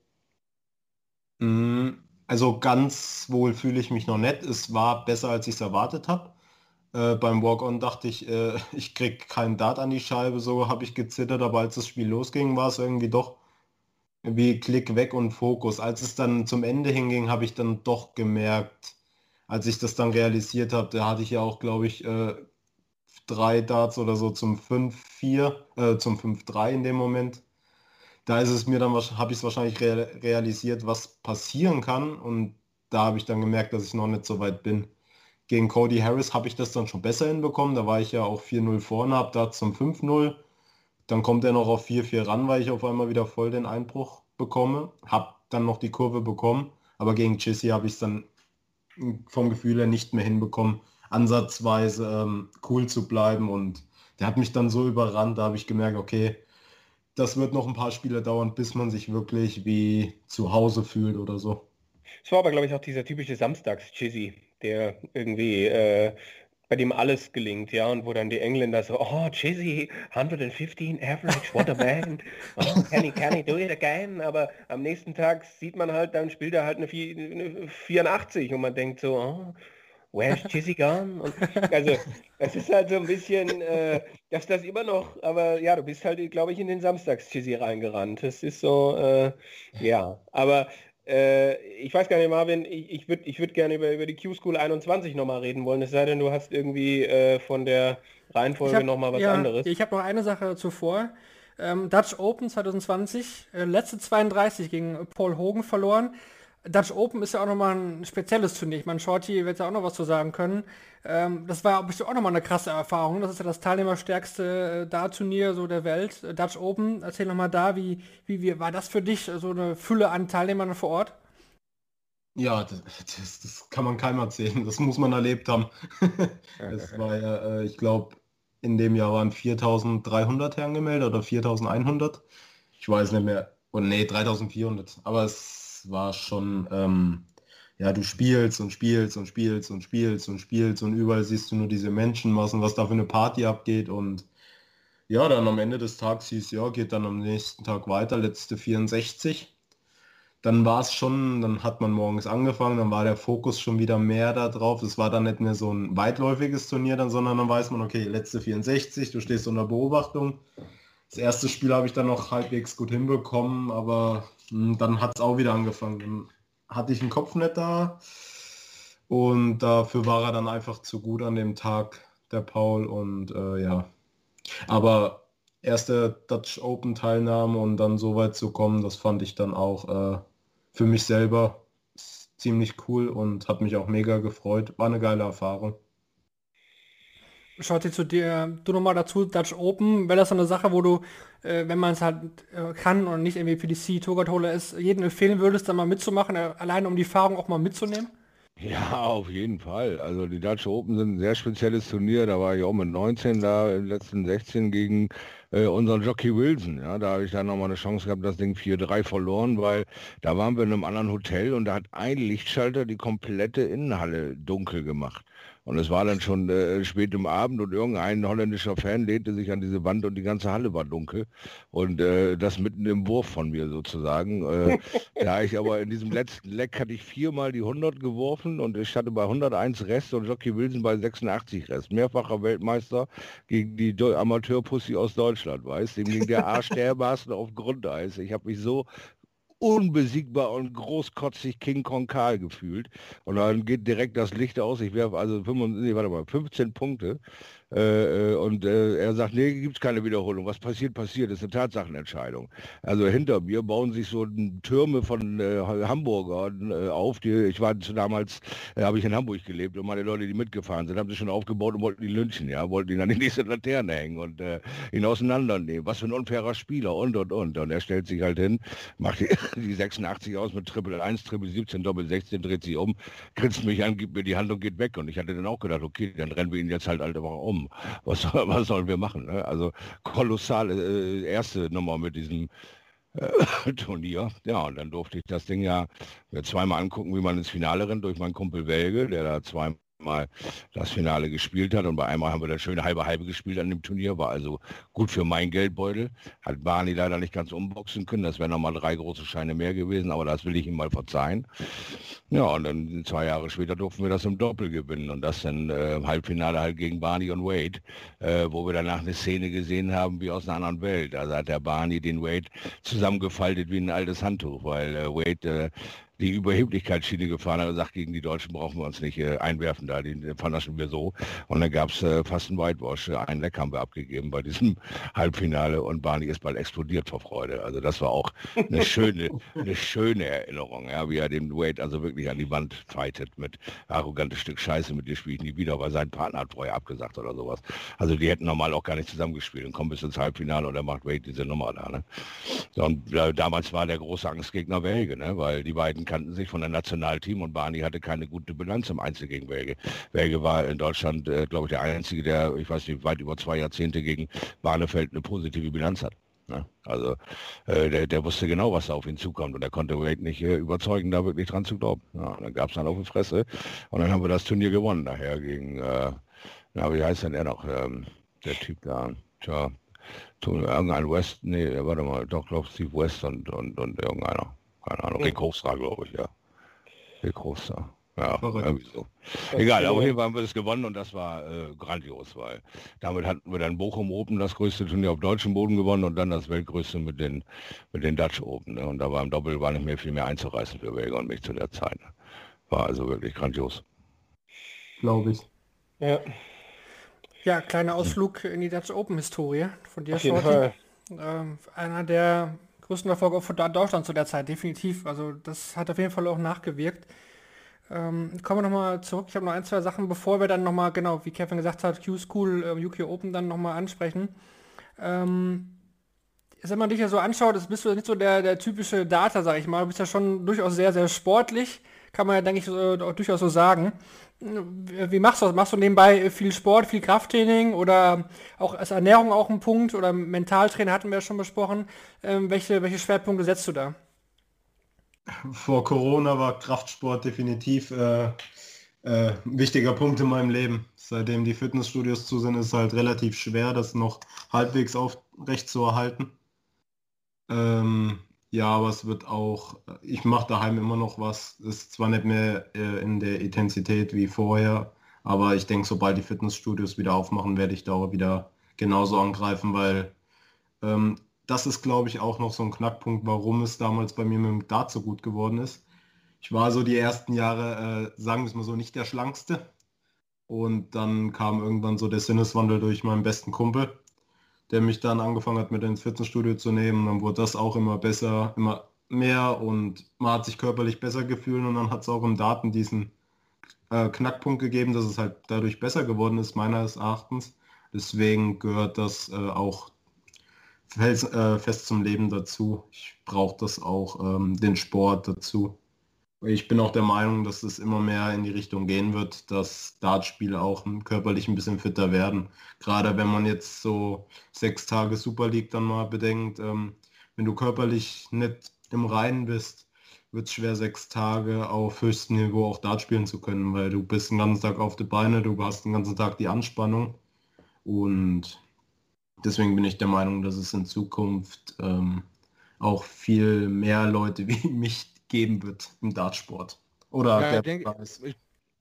Mm, Also ganz wohl fühle ich mich noch nicht. Es war besser, als ich es erwartet habe. Äh, beim Walk-On dachte ich, äh, ich krieg keinen Dart an die Scheibe, so habe ich gezittert, aber als das Spiel losging, war es irgendwie doch wie Klick weg und Fokus. Als es dann zum Ende hinging, habe ich dann doch gemerkt, als ich das dann realisiert habe, da hatte ich ja auch, glaube ich, äh, drei Darts oder so zum 5-4, äh, zum 5-3 in dem Moment da ist es mir dann, habe ich es wahrscheinlich real, realisiert, was passieren kann und da habe ich dann gemerkt, dass ich noch nicht so weit bin. Gegen Cody Harris habe ich das dann schon besser hinbekommen, da war ich ja auch 4-0 vorne, habe da zum 5-0, dann kommt er noch auf 4-4 ran, weil ich auf einmal wieder voll den Einbruch bekomme, habe dann noch die Kurve bekommen, aber gegen Chissy habe ich es dann vom Gefühl her nicht mehr hinbekommen, ansatzweise ähm, cool zu bleiben. Und der hat mich dann so überrannt, da habe ich gemerkt, okay, das wird noch ein paar Spiele dauern, bis man sich wirklich wie zu Hause fühlt oder so. Es war aber, glaube ich, auch dieser typische Samstags-Chizzy, der irgendwie äh, bei dem alles gelingt, ja, und wo dann die Engländer so, oh, Chizzy, 115 average, what a man, oh, can he, can he do it again? Aber am nächsten Tag sieht man halt, dann spielt er halt eine, vier- eine 84 und man denkt so, oh, where's Chizzy gone? Und, also, das ist halt so ein bisschen, äh, dass das immer noch, aber ja, du bist halt, glaube ich, in den Samstags-Chizzy reingerannt. Das ist so, äh, ja, aber Äh, ich weiß gar nicht, Marvin, ich, ich würde ich würd gerne über, über die Q-School 21 nochmal reden wollen, es sei denn, du hast irgendwie äh, von der Reihenfolge nochmal was ja, anderes. Ich habe noch eine Sache zuvor. Ähm, Dutch Open 2020, äh, letzte 32 gegen Paul Hogan verloren. Dutch Open ist ja auch nochmal ein spezielles Turnier. Ich meine, Shorty wird ja auch noch was zu sagen können. Ähm, das war bestimmt auch nochmal eine krasse Erfahrung. Das ist ja das teilnehmerstärkste äh, Dart-Turnier so der Welt. Äh, Dutch Open, erzähl nochmal da, wie, wie, wie war das für dich, so eine Fülle an Teilnehmern vor Ort? Ja, das, das, das kann man keinem erzählen. Das muss man erlebt haben. es war ja, äh, ich glaube, in dem Jahr waren 4300 angemeldet oder 4100. Ich weiß nicht mehr. Und nee, 3400. Aber es war schon, ähm, ja, du spielst und spielst und spielst und spielst und spielst und überall siehst du nur diese Menschenmassen, was da für eine Party abgeht und ja, dann am Ende des Tages hieß, ja, geht dann am nächsten Tag weiter, letzte 64. Dann war es schon, dann hat man morgens angefangen, dann war der Fokus schon wieder mehr da drauf. Es war dann nicht mehr so ein weitläufiges Turnier, dann, sondern dann weiß man, okay, letzte 64, du stehst unter Beobachtung. Das erste Spiel habe ich dann noch halbwegs gut hinbekommen, aber hm, dann hat es auch wieder angefangen. Dann hatte ich einen Kopf nicht da und dafür war er dann einfach zu gut an dem Tag, der Paul und äh, ja. Aber erste Dutch Open Teilnahme und dann so weit zu kommen, das fand ich dann auch äh, für mich selber ziemlich cool und hat mich auch mega gefreut. War eine geile Erfahrung. Dir zu dir, du nochmal dazu, Dutch Open, wäre das so eine Sache, wo du, äh, wenn man es halt äh, kann und nicht irgendwie PDC, Tourcard ist, jeden empfehlen würdest, da mal mitzumachen, äh, alleine um die Fahrung auch mal mitzunehmen? Ja, auf jeden Fall. Also die Dutch Open sind ein sehr spezielles Turnier. Da war ich auch mit 19 da, im letzten 16 gegen äh, unseren Jockey Wilson. Ja, da habe ich dann nochmal eine Chance gehabt, das Ding 4-3 verloren, weil da waren wir in einem anderen Hotel und da hat ein Lichtschalter die komplette Innenhalle dunkel gemacht. Und es war dann schon äh, spät im Abend und irgendein holländischer Fan lehnte sich an diese Wand und die ganze Halle war dunkel. Und äh, das mitten im Wurf von mir sozusagen. Äh, da ich aber in diesem letzten Leck hatte ich viermal die 100 geworfen und ich hatte bei 101 Rest und Jockey Wilson bei 86 Rest. Mehrfacher Weltmeister gegen die Amateurpussy aus Deutschland, weißt Dem ging der Arsch dermaßen auf Grundeis. Ich habe mich so unbesiegbar und großkotzig King Kong Karl gefühlt. Und dann geht direkt das Licht aus. Ich werfe also 25, nee, warte mal, 15 Punkte. Äh, äh, und äh, er sagt, nee, gibt es keine Wiederholung. Was passiert, passiert. Das ist eine Tatsachenentscheidung. Also hinter mir bauen sich so Türme von äh, Hamburgern äh, auf. Die, ich war damals, äh, habe ich in Hamburg gelebt und meine Leute, die mitgefahren sind, haben sich schon aufgebaut und wollten die lynchen, ja, wollten ihn an die nächste Laterne hängen und ihn auseinandernehmen. Was für ein unfairer Spieler und und und. Und er stellt sich halt hin, macht die, die 86 aus mit Triple 1, Triple 17, Doppel 16, dreht sich um, grinst mich an, gibt mir die Hand und geht weg. Und ich hatte dann auch gedacht, okay, dann rennen wir ihn jetzt halt halt einfach um. Was, was sollen wir machen? Ne? Also kolossale äh, erste Nummer mit diesem äh, Turnier. Ja, und dann durfte ich das Ding ja zweimal angucken, wie man ins Finale rennt durch meinen Kumpel Welge, der da zweimal mal das Finale gespielt hat und bei einmal haben wir das schöne halbe halbe gespielt an dem Turnier, war also gut für mein Geldbeutel. Hat Barney leider nicht ganz umboxen können, das wären nochmal drei große Scheine mehr gewesen, aber das will ich ihm mal verzeihen. Ja, und dann zwei Jahre später durften wir das im Doppel gewinnen und das dann äh, Halbfinale halt gegen Barney und Wade, äh, wo wir danach eine Szene gesehen haben wie aus einer anderen Welt. Also hat der Barney den Wade zusammengefaltet wie ein altes Handtuch, weil äh, Wade äh, die Überheblichkeitsschiene gefahren hat und sagt, gegen die Deutschen brauchen wir uns nicht äh, einwerfen, da den, vernaschen wir so. Und dann gab es äh, fast einen Whitewash. Ein Leck haben wir abgegeben bei diesem Halbfinale und Barney ist bald explodiert vor Freude. Also das war auch eine schöne, eine schöne Erinnerung, ja, wie er den Wade also wirklich an die Wand fightet mit arrogantes Stück Scheiße, mit dir spiele ich nie wieder, weil sein Partner hat vorher abgesagt oder sowas. Also die hätten normal auch gar nicht zusammengespielt und kommen bis ins Halbfinale und dann macht Wade diese Nummer da. Ne? Und äh, damals war der große Angstgegner Welge, ne? weil die beiden kannten sich von der Nationalteam und Barney hatte keine gute Bilanz im Einzel gegen Welge. Welge war in Deutschland, äh, glaube ich, der Einzige, der, ich weiß nicht, weit über zwei Jahrzehnte gegen Barnefeld eine positive Bilanz hat. Ne? Also äh, der, der, wusste genau, was da auf ihn zukommt und er konnte Wade nicht äh, überzeugen, da wirklich dran zu glauben. Ja, dann gab es dann auf die Fresse und dann haben wir das Turnier gewonnen nachher gegen, äh, na, wie heißt denn er noch, ähm, der Typ da, tja, irgendein West, nee, warte mal, doch, glaube Steve West und, und, und irgendeiner. Keine Ahnung, Rick Hofstra, glaube ich, ja. Rick Hofstra. Ja, Verrückt. irgendwie so. Egal, aber auf jeden Fall haben wir das gewonnen und das war äh, grandios, weil damit hatten wir dann Bochum Open, das größte Turnier auf deutschem Boden gewonnen und dann das weltgrößte mit den, mit den Dutch Open. Ne? Und da war im Doppel war nicht mehr viel mehr einzureißen für Vega und mich zu der Zeit. War also wirklich grandios. Glaube ich. Ja, Ja, kleiner Ausflug in die Dutch Open Historie von dir, auf jeden Shorty. Fall. Ähm, einer der größten Erfolge auch Da- Deutschland zu der Zeit, definitiv. Also das hat auf jeden Fall auch nachgewirkt. Ähm, kommen wir nochmal zurück. Ich habe noch ein, zwei Sachen, bevor wir dann nochmal, genau, wie Kevin gesagt hat, Q-School, ähm, UK Open dann nochmal ansprechen. Ähm, wenn man dich ja so anschaut, das bist du nicht so der, der typische Data, sag ich mal. Du bist ja schon durchaus sehr, sehr sportlich. Kann man ja, denke ich, auch durchaus so sagen. Wie machst du das? Machst du nebenbei viel Sport, viel Krafttraining oder auch ist Ernährung auch ein Punkt oder Mentaltrainer hatten wir ja schon besprochen. Ähm, welche, welche Schwerpunkte setzt du da? Vor Corona war Kraftsport definitiv äh, äh, wichtiger Punkt in meinem Leben. Seitdem die Fitnessstudios zu sind, ist es halt relativ schwer, das noch halbwegs aufrecht zu erhalten. Ähm, ja, aber es wird auch, ich mache daheim immer noch was. Ist zwar nicht mehr äh, in der Intensität wie vorher, aber ich denke, sobald die Fitnessstudios wieder aufmachen, werde ich da auch wieder genauso angreifen, weil ähm, das ist, glaube ich, auch noch so ein Knackpunkt, warum es damals bei mir mit dem Dart so gut geworden ist. Ich war so die ersten Jahre, äh, sagen wir es mal so, nicht der schlankste. Und dann kam irgendwann so der Sinneswandel durch meinen besten Kumpel, der mich dann angefangen hat, mit ins Fitnessstudio zu nehmen. Dann wurde das auch immer besser, immer mehr und man hat sich körperlich besser gefühlt und dann hat es auch im Daten diesen äh, Knackpunkt gegeben, dass es halt dadurch besser geworden ist, meines Erachtens. Deswegen gehört das äh, auch fest, äh, fest zum Leben dazu. Ich brauche das auch, ähm, den Sport dazu. Ich bin auch der Meinung, dass es immer mehr in die Richtung gehen wird, dass Dartspiele auch körperlich ein bisschen fitter werden. Gerade wenn man jetzt so sechs Tage Super League dann mal bedenkt, ähm, wenn du körperlich nicht im Reinen bist, wird es schwer, sechs Tage auf höchstem Niveau auch Dart spielen zu können, weil du bist den ganzen Tag auf die Beine, du hast den ganzen Tag die Anspannung und deswegen bin ich der Meinung, dass es in Zukunft ähm, auch viel mehr Leute wie mich geben wird im Dartsport. Oder Ja, der ich denke, Preis. ich,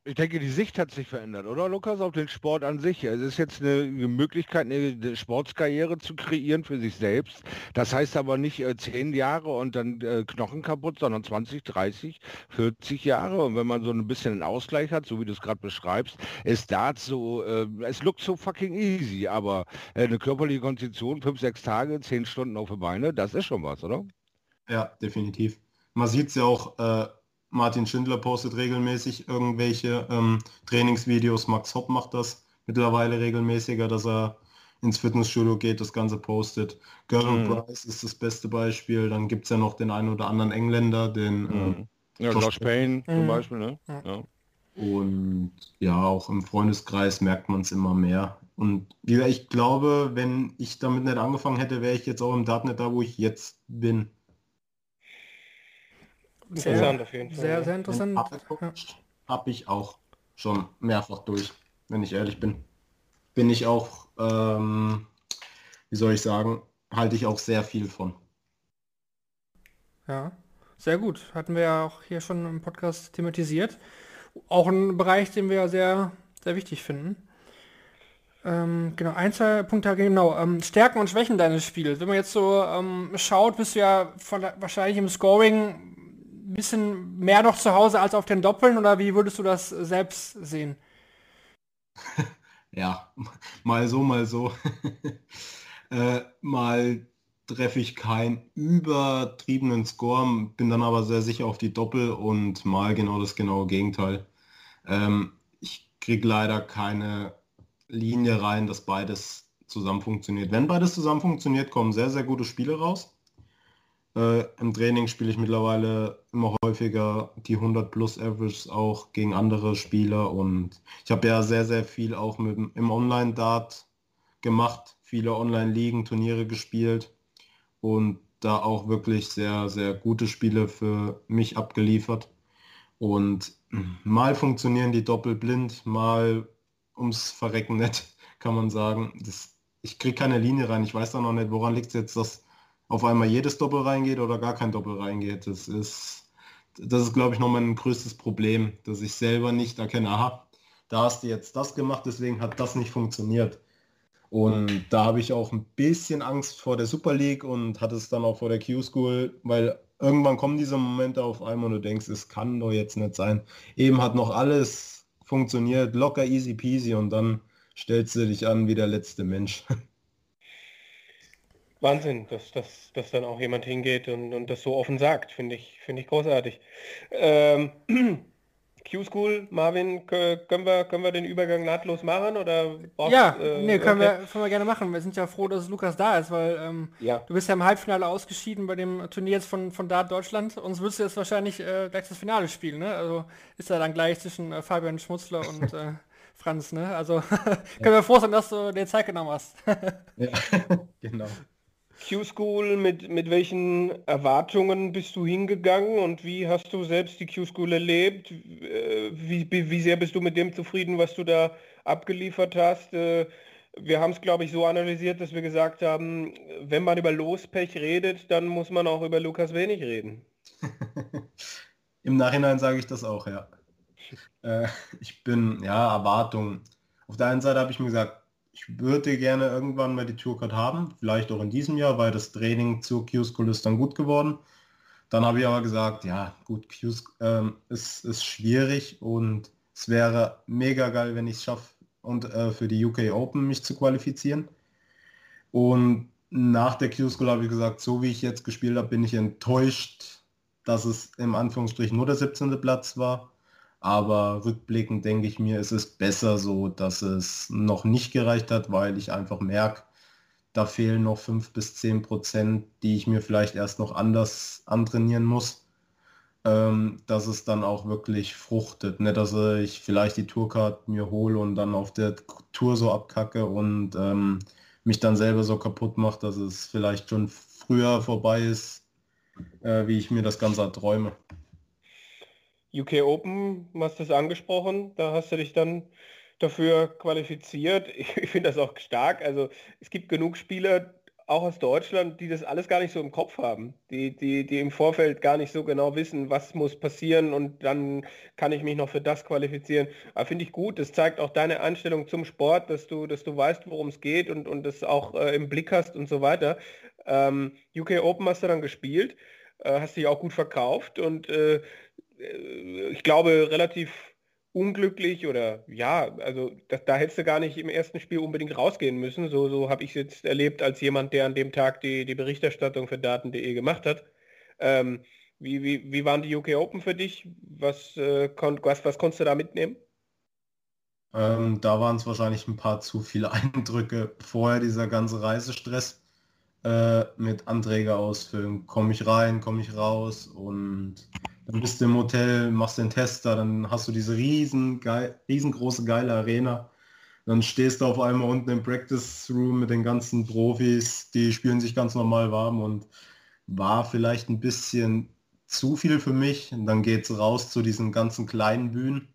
ich denke, die Sicht hat sich verändert, oder Lukas, auf den Sport an sich. Es ist jetzt eine Möglichkeit, eine Sportskarriere zu kreieren für sich selbst. Das heißt aber nicht äh, 10 Jahre und dann äh, Knochen kaputt, sondern 20, 30, 40 Jahre. Und wenn man so ein bisschen einen Ausgleich hat, so wie du es gerade beschreibst, ist Dart so, äh, es lookt so fucking easy, aber äh, eine körperliche Konstitution, 5, 6 Tage, 10 Stunden auf die Beine, das ist schon was, oder? Ja, definitiv. Man sieht es ja auch, äh, Martin Schindler postet regelmäßig irgendwelche ähm, Trainingsvideos. Max Hopp macht das mittlerweile regelmäßiger, dass er ins Fitnessstudio geht, das Ganze postet. Gavin Mhm. Price ist das beste Beispiel. Dann gibt es ja noch den einen oder anderen Engländer, den Mhm. Ja, Josh Payne zum Mhm. Beispiel, ne? Ja. Ja. Und ja, auch im Freundeskreis merkt man es immer mehr. Und ich glaube, wenn ich damit nicht angefangen hätte, wäre ich jetzt auch im Dartnet da, wo ich jetzt bin. Interessant auf jeden Fall. Sehr, sehr interessant. Ja. Habe ich auch schon mehrfach durch, wenn ich ehrlich bin. Bin ich auch, ähm, wie soll ich sagen, halte ich auch sehr viel von. Ja, sehr gut. Hatten wir ja auch hier schon im Podcast thematisiert. Auch ein Bereich, den wir ja sehr, sehr wichtig finden. Ähm, genau, ein, zwei Punkte, genau. Ähm, Stärken und Schwächen deines Spiels. Wenn man jetzt so ähm, schaut, bist du ja von, wahrscheinlich im Scoring ein bisschen mehr noch zu Hause als auf den Doppeln oder wie würdest du das selbst sehen? Ja, mal so, mal so. äh, mal treffe ich keinen übertriebenen Score, bin dann aber sehr sicher auf die Doppel und mal genau das genaue Gegenteil. Ähm, ich kriege leider keine Linie rein, dass beides zusammen funktioniert. Wenn beides zusammen funktioniert, kommen sehr, sehr gute Spiele raus. Äh, Im Training spiele ich mittlerweile immer häufiger die 100 plus Average auch gegen andere Spieler und ich habe ja sehr, sehr viel auch mit, im Online-Dart gemacht, viele Online-Ligen, Turniere gespielt und da auch wirklich sehr, sehr gute Spiele für mich abgeliefert. Und mal funktionieren die doppelblind, mal ums Verrecken nicht, kann man sagen. Das, ich kriege keine Linie rein. Ich weiß da noch nicht, woran liegt es jetzt, dass auf einmal jedes Doppel reingeht oder gar kein Doppel reingeht. Das ist das ist, glaube ich, noch mein größtes Problem, dass ich selber nicht erkenne, aha, da hast du jetzt das gemacht, deswegen hat das nicht funktioniert. Und da habe ich auch ein bisschen Angst vor der Super League und hatte es dann auch vor der Q-School, weil irgendwann kommen diese Momente auf einmal und du denkst, es kann doch jetzt nicht sein. Eben hat noch alles funktioniert, locker, easy peasy und dann stellst du dich an wie der letzte Mensch. Wahnsinn, dass, dass, dass dann auch jemand hingeht und, und das so offen sagt, finde ich, finde ich großartig. Ähm, Q-School, Marvin, können wir, können wir den Übergang nahtlos machen oder Ja, äh, nee, können, okay. wir, können wir gerne machen. Wir sind ja froh, dass Lukas da ist, weil ähm, ja. du bist ja im Halbfinale ausgeschieden bei dem Turnier jetzt von, von Dart Deutschland. Uns würdest du jetzt wahrscheinlich äh, gleich das Finale spielen, ne? Also ist ja dann gleich zwischen äh, Fabian Schmutzler und äh, Franz, ne? Also können wir froh sein, dass du dir Zeit genommen hast. ja, genau. Q-School, mit, mit welchen Erwartungen bist du hingegangen und wie hast du selbst die Q-School erlebt? Äh, wie, wie sehr bist du mit dem zufrieden, was du da abgeliefert hast? Äh, wir haben es, glaube ich, so analysiert, dass wir gesagt haben, wenn man über Lospech redet, dann muss man auch über Lukas Wenig reden. Im Nachhinein sage ich das auch, ja. Äh, ich bin, ja, Erwartung. Auf der einen Seite habe ich mir gesagt, ich würde gerne irgendwann mal die Tourcard haben, vielleicht auch in diesem Jahr, weil das Training zur Q-School ist dann gut geworden. Dann habe ich aber gesagt, ja gut, Q ähm, ist, ist schwierig und es wäre mega geil, wenn ich es schaffe und äh, für die UK Open mich zu qualifizieren. Und nach der Q-School habe ich gesagt, so wie ich jetzt gespielt habe, bin ich enttäuscht, dass es im Anführungsstrich nur der 17. Platz war. Aber rückblickend denke ich mir, es ist besser so, dass es noch nicht gereicht hat, weil ich einfach merke, da fehlen noch 5 bis 10 Prozent, die ich mir vielleicht erst noch anders antrainieren muss, ähm, dass es dann auch wirklich fruchtet. Nicht, dass ich vielleicht die Tourcard mir hole und dann auf der Tour so abkacke und ähm, mich dann selber so kaputt macht, dass es vielleicht schon früher vorbei ist, äh, wie ich mir das Ganze erträume. UK Open, du hast das angesprochen, da hast du dich dann dafür qualifiziert. Ich, ich finde das auch stark. Also es gibt genug Spieler, auch aus Deutschland, die das alles gar nicht so im Kopf haben, die, die, die im Vorfeld gar nicht so genau wissen, was muss passieren und dann kann ich mich noch für das qualifizieren. Aber finde ich gut, das zeigt auch deine Einstellung zum Sport, dass du, dass du weißt, worum es geht und, und das auch äh, im Blick hast und so weiter. Ähm, UK Open hast du dann gespielt, äh, hast dich auch gut verkauft und äh, ich glaube, relativ unglücklich oder ja, also das, da hättest du gar nicht im ersten Spiel unbedingt rausgehen müssen. So, so habe ich es jetzt erlebt als jemand, der an dem Tag die, die Berichterstattung für Daten.de gemacht hat. Ähm, wie, wie, wie waren die UK Open für dich? Was, äh, kon, was, was konntest du da mitnehmen? Ähm, da waren es wahrscheinlich ein paar zu viele Eindrücke. Vorher dieser ganze Reisestress äh, mit Anträge ausfüllen. Komme ich rein, komme ich raus und dann bist du im Hotel, machst den Tester, dann hast du diese riesen, geil, riesengroße geile Arena. Dann stehst du auf einmal unten im Practice Room mit den ganzen Profis, die spielen sich ganz normal warm und war vielleicht ein bisschen zu viel für mich. Und dann geht es raus zu diesen ganzen kleinen Bühnen.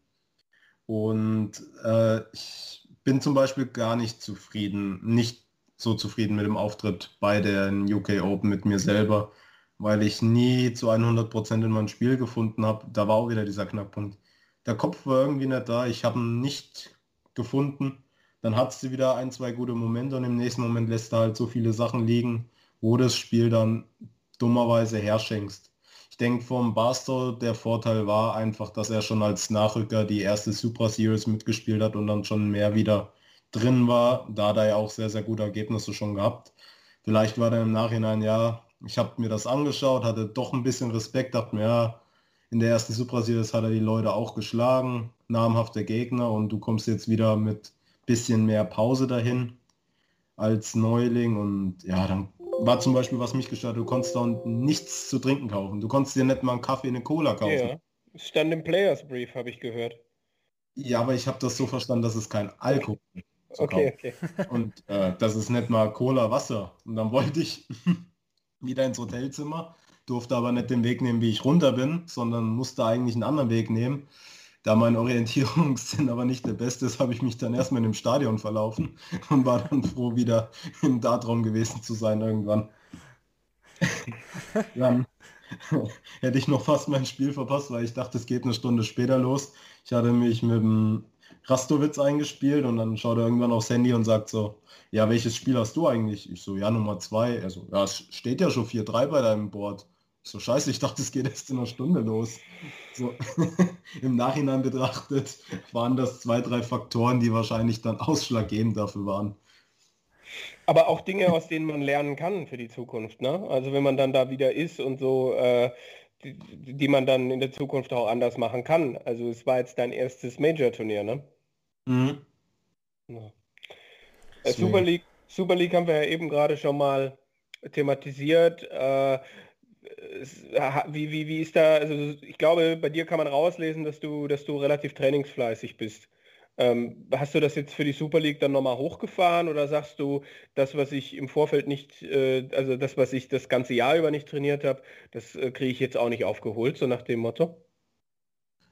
Und äh, ich bin zum Beispiel gar nicht zufrieden, nicht so zufrieden mit dem Auftritt bei der UK Open mit mir selber weil ich nie zu 100% in mein Spiel gefunden habe. Da war auch wieder dieser Knackpunkt. Der Kopf war irgendwie nicht da, ich habe ihn nicht gefunden. Dann hat sie wieder ein, zwei gute Momente und im nächsten Moment lässt er halt so viele Sachen liegen, wo das Spiel dann dummerweise herschenkst. Ich denke vom Barstow, der Vorteil war einfach, dass er schon als Nachrücker die erste Super Series mitgespielt hat und dann schon mehr wieder drin war. Da hat er ja auch sehr, sehr gute Ergebnisse schon gehabt. Vielleicht war er im Nachhinein, ja, ich habe mir das angeschaut, hatte doch ein bisschen Respekt, dachte mir, ja, in der ersten Super Series hat er die Leute auch geschlagen, namhafter Gegner und du kommst jetzt wieder mit bisschen mehr Pause dahin als Neuling und ja, dann war zum Beispiel, was mich gestört, du konntest dann nichts zu trinken kaufen. Du konntest dir nicht mal einen Kaffee, eine Cola kaufen. Ja, stand im Players Brief, habe ich gehört. Ja, aber ich habe das so verstanden, dass es kein Alkohol Okay, okay. Und äh, das ist nicht mal Cola, Wasser. Und dann wollte ich wieder ins Hotelzimmer, durfte aber nicht den Weg nehmen, wie ich runter bin, sondern musste eigentlich einen anderen Weg nehmen. Da mein Orientierungssinn aber nicht der beste ist, habe ich mich dann erstmal in dem Stadion verlaufen und war dann froh, wieder im Dartraum gewesen zu sein irgendwann. dann hätte ich noch fast mein Spiel verpasst, weil ich dachte, es geht eine Stunde später los. Ich hatte mich mit dem Rastowitz eingespielt und dann schaut er irgendwann aufs Handy und sagt so, ja, welches Spiel hast du eigentlich? Ich so, ja, Nummer zwei. Also, ja, es steht ja schon 4-3 bei deinem Board. Ich so, scheiße, ich dachte, es geht erst in einer Stunde los. So, Im Nachhinein betrachtet waren das zwei, drei Faktoren, die wahrscheinlich dann ausschlaggebend dafür waren. Aber auch Dinge, aus denen man lernen kann für die Zukunft. Ne? Also wenn man dann da wieder ist und so, äh, die, die, man dann in der Zukunft auch anders machen kann. Also es war jetzt dein erstes Major-Turnier, ne? Mhm. Ja. Super League, Super League haben wir ja eben gerade schon mal thematisiert. Äh, wie, wie, wie ist da, also ich glaube, bei dir kann man rauslesen, dass du, dass du relativ trainingsfleißig bist. Ähm, hast du das jetzt für die Super League dann nochmal hochgefahren oder sagst du, das, was ich im Vorfeld nicht, äh, also das, was ich das ganze Jahr über nicht trainiert habe, das äh, kriege ich jetzt auch nicht aufgeholt, so nach dem Motto?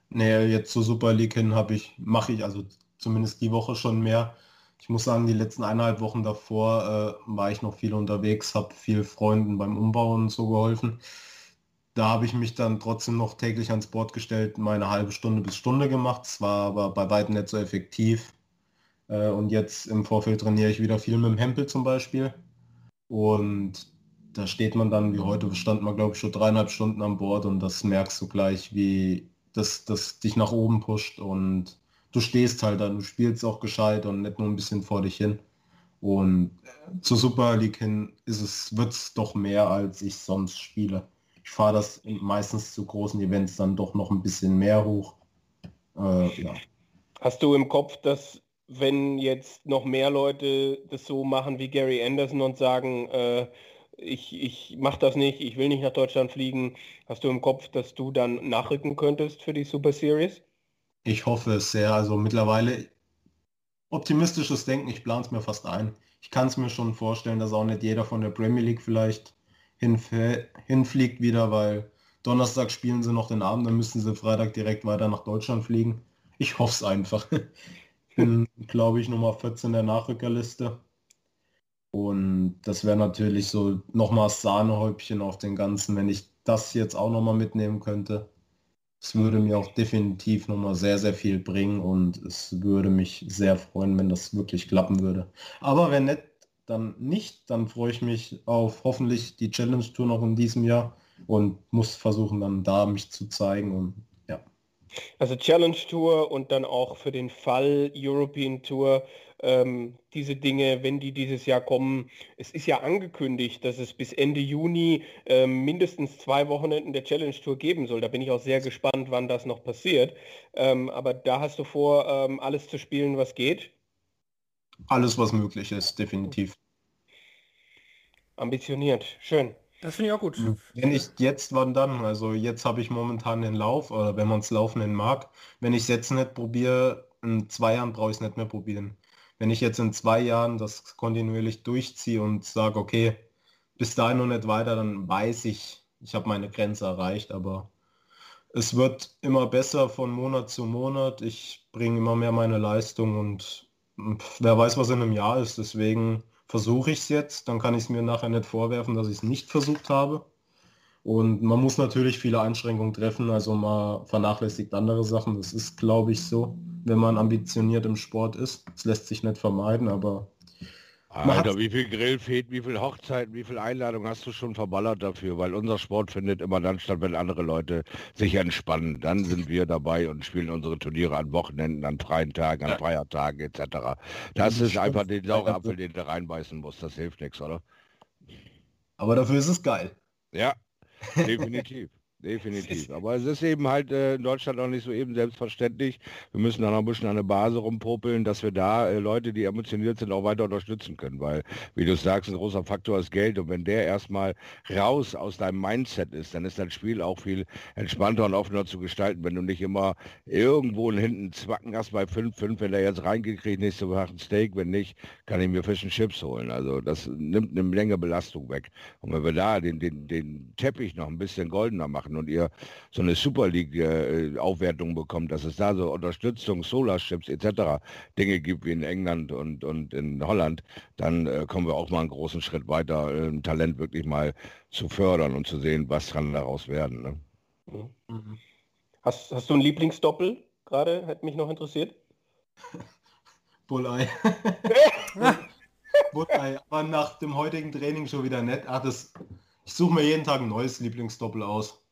Nee, jetzt zur Super League hin habe ich, mache ich also zumindest die Woche schon mehr. Ich muss sagen, die letzten eineinhalb Wochen davor äh, war ich noch viel unterwegs, habe viel Freunden beim Umbauen und so geholfen da habe ich mich dann trotzdem noch täglich ans Board gestellt, meine halbe Stunde bis Stunde gemacht. Es war aber bei weitem nicht so effektiv. Äh, und jetzt im Vorfeld trainiere ich wieder viel mit dem Hempel zum Beispiel. Und da steht man dann, wie heute stand man glaube ich schon dreieinhalb Stunden an Bord und das merkst du gleich, wie das, das dich nach oben pusht und du stehst halt dann, du spielst auch gescheit und nicht nur ein bisschen vor dich hin. Und zur Super League hin ist es, wird es doch mehr, als ich sonst spiele ich fahre das meistens zu großen Events dann doch noch ein bisschen mehr hoch. Äh, ja. Hast du im Kopf, dass wenn jetzt noch mehr Leute das so machen wie Gary Anderson und sagen, äh, ich, ich mache das nicht, ich will nicht nach Deutschland fliegen, hast du im Kopf, dass du dann nachrücken könntest für die Super Series? Ich hoffe es sehr. Also mittlerweile optimistisches Denken, ich plane es mir fast ein. Ich kann es mir schon vorstellen, dass auch nicht jeder von der Premier League vielleicht hinfliegt wieder, weil Donnerstag spielen sie noch den Abend, dann müssen sie Freitag direkt weiter nach Deutschland fliegen. Ich hoffe es einfach. Ich bin, glaube ich, Nummer 14 der Nachrückerliste. Und das wäre natürlich so nochmal Sahnehäubchen auf den Ganzen, wenn ich das jetzt auch nochmal mitnehmen könnte. Es würde mir auch definitiv nochmal sehr, sehr viel bringen und es würde mich sehr freuen, wenn das wirklich klappen würde. Aber wenn nicht, dann nicht, dann freue ich mich auf hoffentlich die Challenge Tour noch in diesem Jahr und muss versuchen dann da mich zu zeigen und ja. Also Challenge Tour und dann auch für den Fall European Tour ähm, diese Dinge, wenn die dieses Jahr kommen. Es ist ja angekündigt, dass es bis Ende Juni ähm, mindestens zwei Wochenenden der Challenge Tour geben soll. Da bin ich auch sehr gespannt, wann das noch passiert. Ähm, aber da hast du vor, ähm, alles zu spielen, was geht. Alles, was möglich ist, definitiv. Ambitioniert, schön. Das finde ich auch gut. Wenn ich jetzt, wann dann? Also jetzt habe ich momentan den Lauf, oder wenn man es laufen nennen mag. Wenn ich es jetzt nicht probiere, in zwei Jahren brauche ich es nicht mehr probieren. Wenn ich jetzt in zwei Jahren das kontinuierlich durchziehe und sage, okay, bis dahin noch nicht weiter, dann weiß ich, ich habe meine Grenze erreicht, aber es wird immer besser von Monat zu Monat. Ich bringe immer mehr meine Leistung und wer weiß, was in einem Jahr ist. Deswegen versuche ich es jetzt, dann kann ich es mir nachher nicht vorwerfen, dass ich es nicht versucht habe. Und man muss natürlich viele Einschränkungen treffen, also man vernachlässigt andere Sachen. Das ist, glaube ich, so, wenn man ambitioniert im Sport ist. Das lässt sich nicht vermeiden, aber Alter, wie viel Grillfäden, wie viel Hochzeiten, wie viel Einladungen hast du schon verballert dafür? Weil unser Sport findet immer dann statt, wenn andere Leute sich entspannen. Dann sind wir dabei und spielen unsere Turniere an Wochenenden, an freien Tagen, an Feiertagen etc. Das ist einfach den Sauerapfel, den du reinbeißen musst. Das hilft nichts, oder? Aber dafür ist es geil. Ja, definitiv. Definitiv. Aber es ist eben halt äh, in Deutschland auch nicht so eben selbstverständlich. Wir müssen da noch ein bisschen an der Base rumpopeln, dass wir da äh, Leute, die emotioniert sind, auch weiter unterstützen können. Weil, wie du sagst, ein großer Faktor ist Geld. Und wenn der erstmal raus aus deinem Mindset ist, dann ist dein Spiel auch viel entspannter und offener zu gestalten. Wenn du nicht immer irgendwo hinten zwacken hast bei 5-5, wenn der jetzt reingekriegt, nächste Woche ein Steak, wenn nicht, kann ich mir Fisch und Chips holen. Also das nimmt eine Menge Belastung weg. Und wenn wir da den, den, den Teppich noch ein bisschen goldener machen, werden und ihr so eine Super League äh, Aufwertung bekommt, dass es da so Unterstützung, Solarships etc. Dinge gibt wie in England und, und in Holland, dann äh, kommen wir auch mal einen großen Schritt weiter, äh, ein Talent wirklich mal zu fördern und zu sehen, was kann daraus werden. Ne? Mhm. Hast, hast du ein Lieblingsdoppel gerade? Hätte mich noch interessiert. Bullei. Bullei, aber nach dem heutigen Training schon wieder nett. Ach, das, ich suche mir jeden Tag ein neues Lieblingsdoppel aus.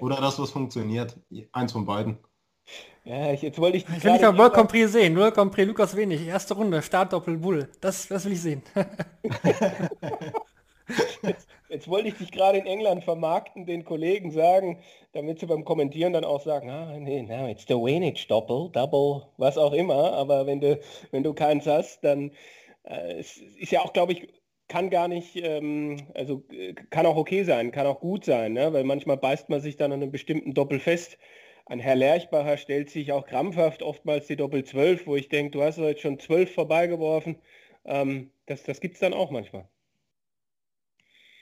Oder das, was funktioniert. Eins von beiden. Ja, ich, jetzt wollte ich Ich will nicht mal World Grand Prix sehen. World Grand Prix Lukas Wenig. Erste Runde, Start Doppel Bull. Das, das will ich sehen. jetzt, jetzt wollte ich dich gerade in England vermarkten, den Kollegen sagen, damit sie beim Kommentieren dann auch sagen, ah, nee, no, it's the Wenich Doppel, Double, was auch immer. Aber wenn du, wenn du keins hast, dann äh, es ist ja auch, glaube ich, kann gar nicht, ähm, also äh, kann auch okay sein, kann auch gut sein, ne? weil manchmal beißt man sich dann an einem bestimmten Doppel fest. Ein Herr Lerchbacher stellt sich auch krampfhaft oftmals die Doppel 12, wo ich denke, du hast heute schon 12 vorbeigeworfen. Ähm, das das gibt es dann auch manchmal.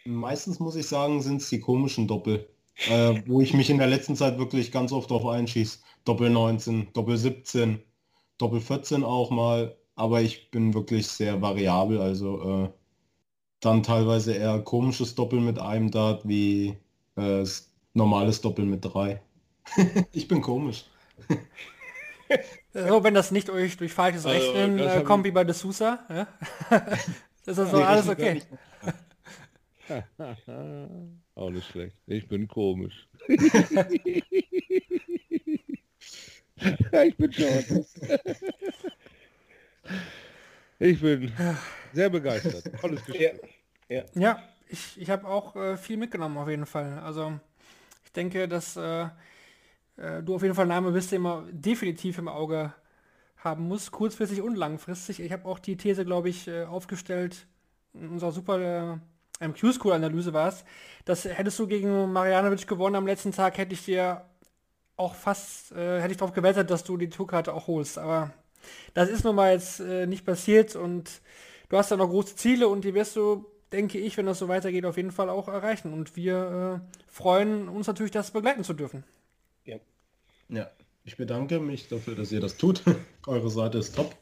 Meistens muss ich sagen, sind es die komischen Doppel, äh, wo ich mich in der letzten Zeit wirklich ganz oft drauf einschieße. Doppel 19, Doppel 17, Doppel 14 auch mal, aber ich bin wirklich sehr variabel, also äh, dann teilweise eher komisches Doppel mit einem Dart wie äh, normales Doppel mit drei. ich bin komisch. So, wenn das nicht euch durch falsches Also, Rechnen das äh, kommt wie bei D'Souza, ja? das ist so Nee, alles okay. Auch nicht schlecht. Ich bin komisch. ja, ich bin schon. Ich bin sehr begeistert. Tolles Ja. Gespräch. Ja, ich, ich habe auch äh, viel mitgenommen auf jeden Fall. Also ich denke, dass äh, äh, du auf jeden Fall ein Name bist, den man definitiv im Auge haben muss, kurzfristig und langfristig. Ich habe auch die These, glaube ich, äh, aufgestellt, in unserer super äh, Q-School-Analyse war es, dass hättest du gegen Marianovic gewonnen am letzten Tag, hätte ich dir auch fast, äh, hätte ich darauf gewettet, dass du die Tourkarte auch holst. Aber das ist nun mal jetzt äh, nicht passiert und du hast da noch große Ziele und die wirst du, denke ich, wenn das so weitergeht, auf jeden Fall auch erreichen. Und wir äh, freuen uns natürlich, das begleiten zu dürfen. Ja. Ja, ich bedanke mich dafür, dass ihr das tut. Eure Seite ist top.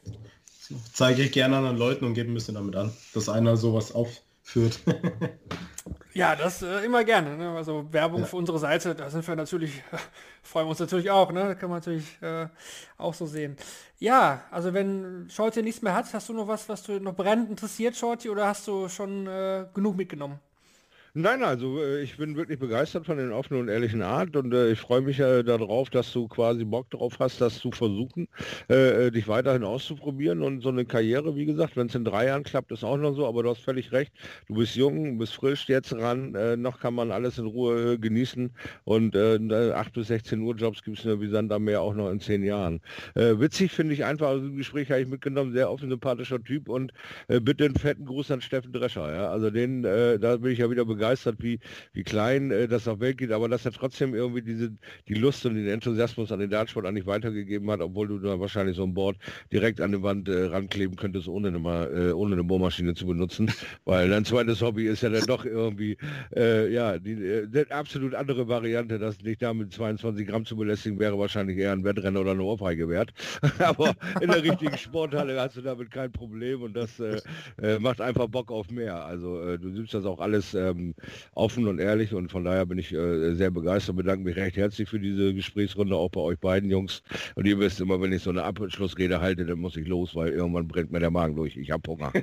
Zeige ich gerne anderen Leuten und gebe ein bisschen damit an, dass einer sowas aufführt. Ja, das äh, immer gerne. Ne? Also Werbung Ja. für unsere Seite, da sind wir natürlich, freuen wir uns natürlich auch, ne? Das kann man natürlich äh, auch so sehen. Ja, also wenn Shorty nichts mehr hat, hast du noch was, was du noch brennend interessiert, Shorty, oder hast du schon äh, genug mitgenommen? Nein, also äh, ich bin wirklich begeistert von den offenen und ehrlichen Art und äh, ich freue mich äh, darauf, dass du quasi Bock drauf hast, das zu versuchen, äh, äh, dich weiterhin auszuprobieren. Und so eine Karriere, wie gesagt, wenn es in drei Jahren klappt, ist auch noch so, aber du hast völlig recht, du bist jung, du bist frisch jetzt ran, äh, noch kann man alles in Ruhe genießen. Und äh, 8 bis 16 Uhr Jobs gibt es nur wie Sand am auch noch in zehn Jahren. Witzig finde ich einfach, also im Gespräch habe ich mitgenommen, sehr offen sympathischer Typ und bitte einen fetten Gruß an Steffen Drescher, ja, also den, da bin ich ja wieder begeistert, wie, wie klein äh, das auf Welt geht, aber dass er trotzdem irgendwie diese, die Lust und den Enthusiasmus an den Dartsport eigentlich weitergegeben hat, obwohl du da wahrscheinlich so ein Board direkt an die Wand äh, rankleben könntest, ohne eine, äh, ohne eine Bohrmaschine zu benutzen, weil dein zweites Hobby ist ja dann doch irgendwie, äh, ja, die, äh, die absolut andere Variante, das nicht da mit 22 Gramm zu belästigen, wäre wahrscheinlich eher ein Wettrennen oder eine Ohrfeige wert, aber in der richtigen Sporthalle hast du damit kein Problem und das äh, äh, macht einfach Bock auf mehr, also du nimmst das auch alles ähm, offen und ehrlich und von daher bin ich äh, sehr begeistert, bedanke mich recht herzlich für diese Gesprächsrunde, auch bei euch beiden Jungs. Und ihr wisst immer, wenn ich so eine Abschlussrede halte, dann muss ich los, weil irgendwann brennt mir der Magen durch. Ich habe Hunger.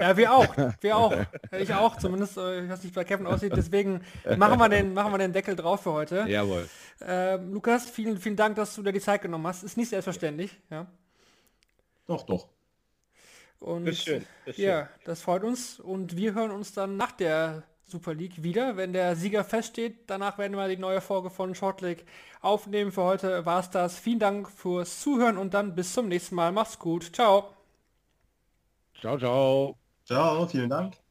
Ja, wir auch. Wir auch. Ich auch. Zumindest, äh, ich weiß nicht, wie bei Kevin aussieht. Deswegen machen wir den, machen wir den Deckel drauf für heute. Jawohl. Ähm, Lukas, vielen, vielen Dank, dass du dir die Zeit genommen hast. Ist nicht selbstverständlich. Ja. doch, doch. Und Das schön. Das ja, das freut uns. Und wir hören uns dann nach der Super League wieder, wenn der Sieger feststeht. Danach werden wir die neue Folge von Short League aufnehmen. Für heute war es das. Vielen Dank fürs Zuhören und dann bis zum nächsten Mal. Macht's gut. Ciao. Ciao, ciao. Ciao, vielen Dank.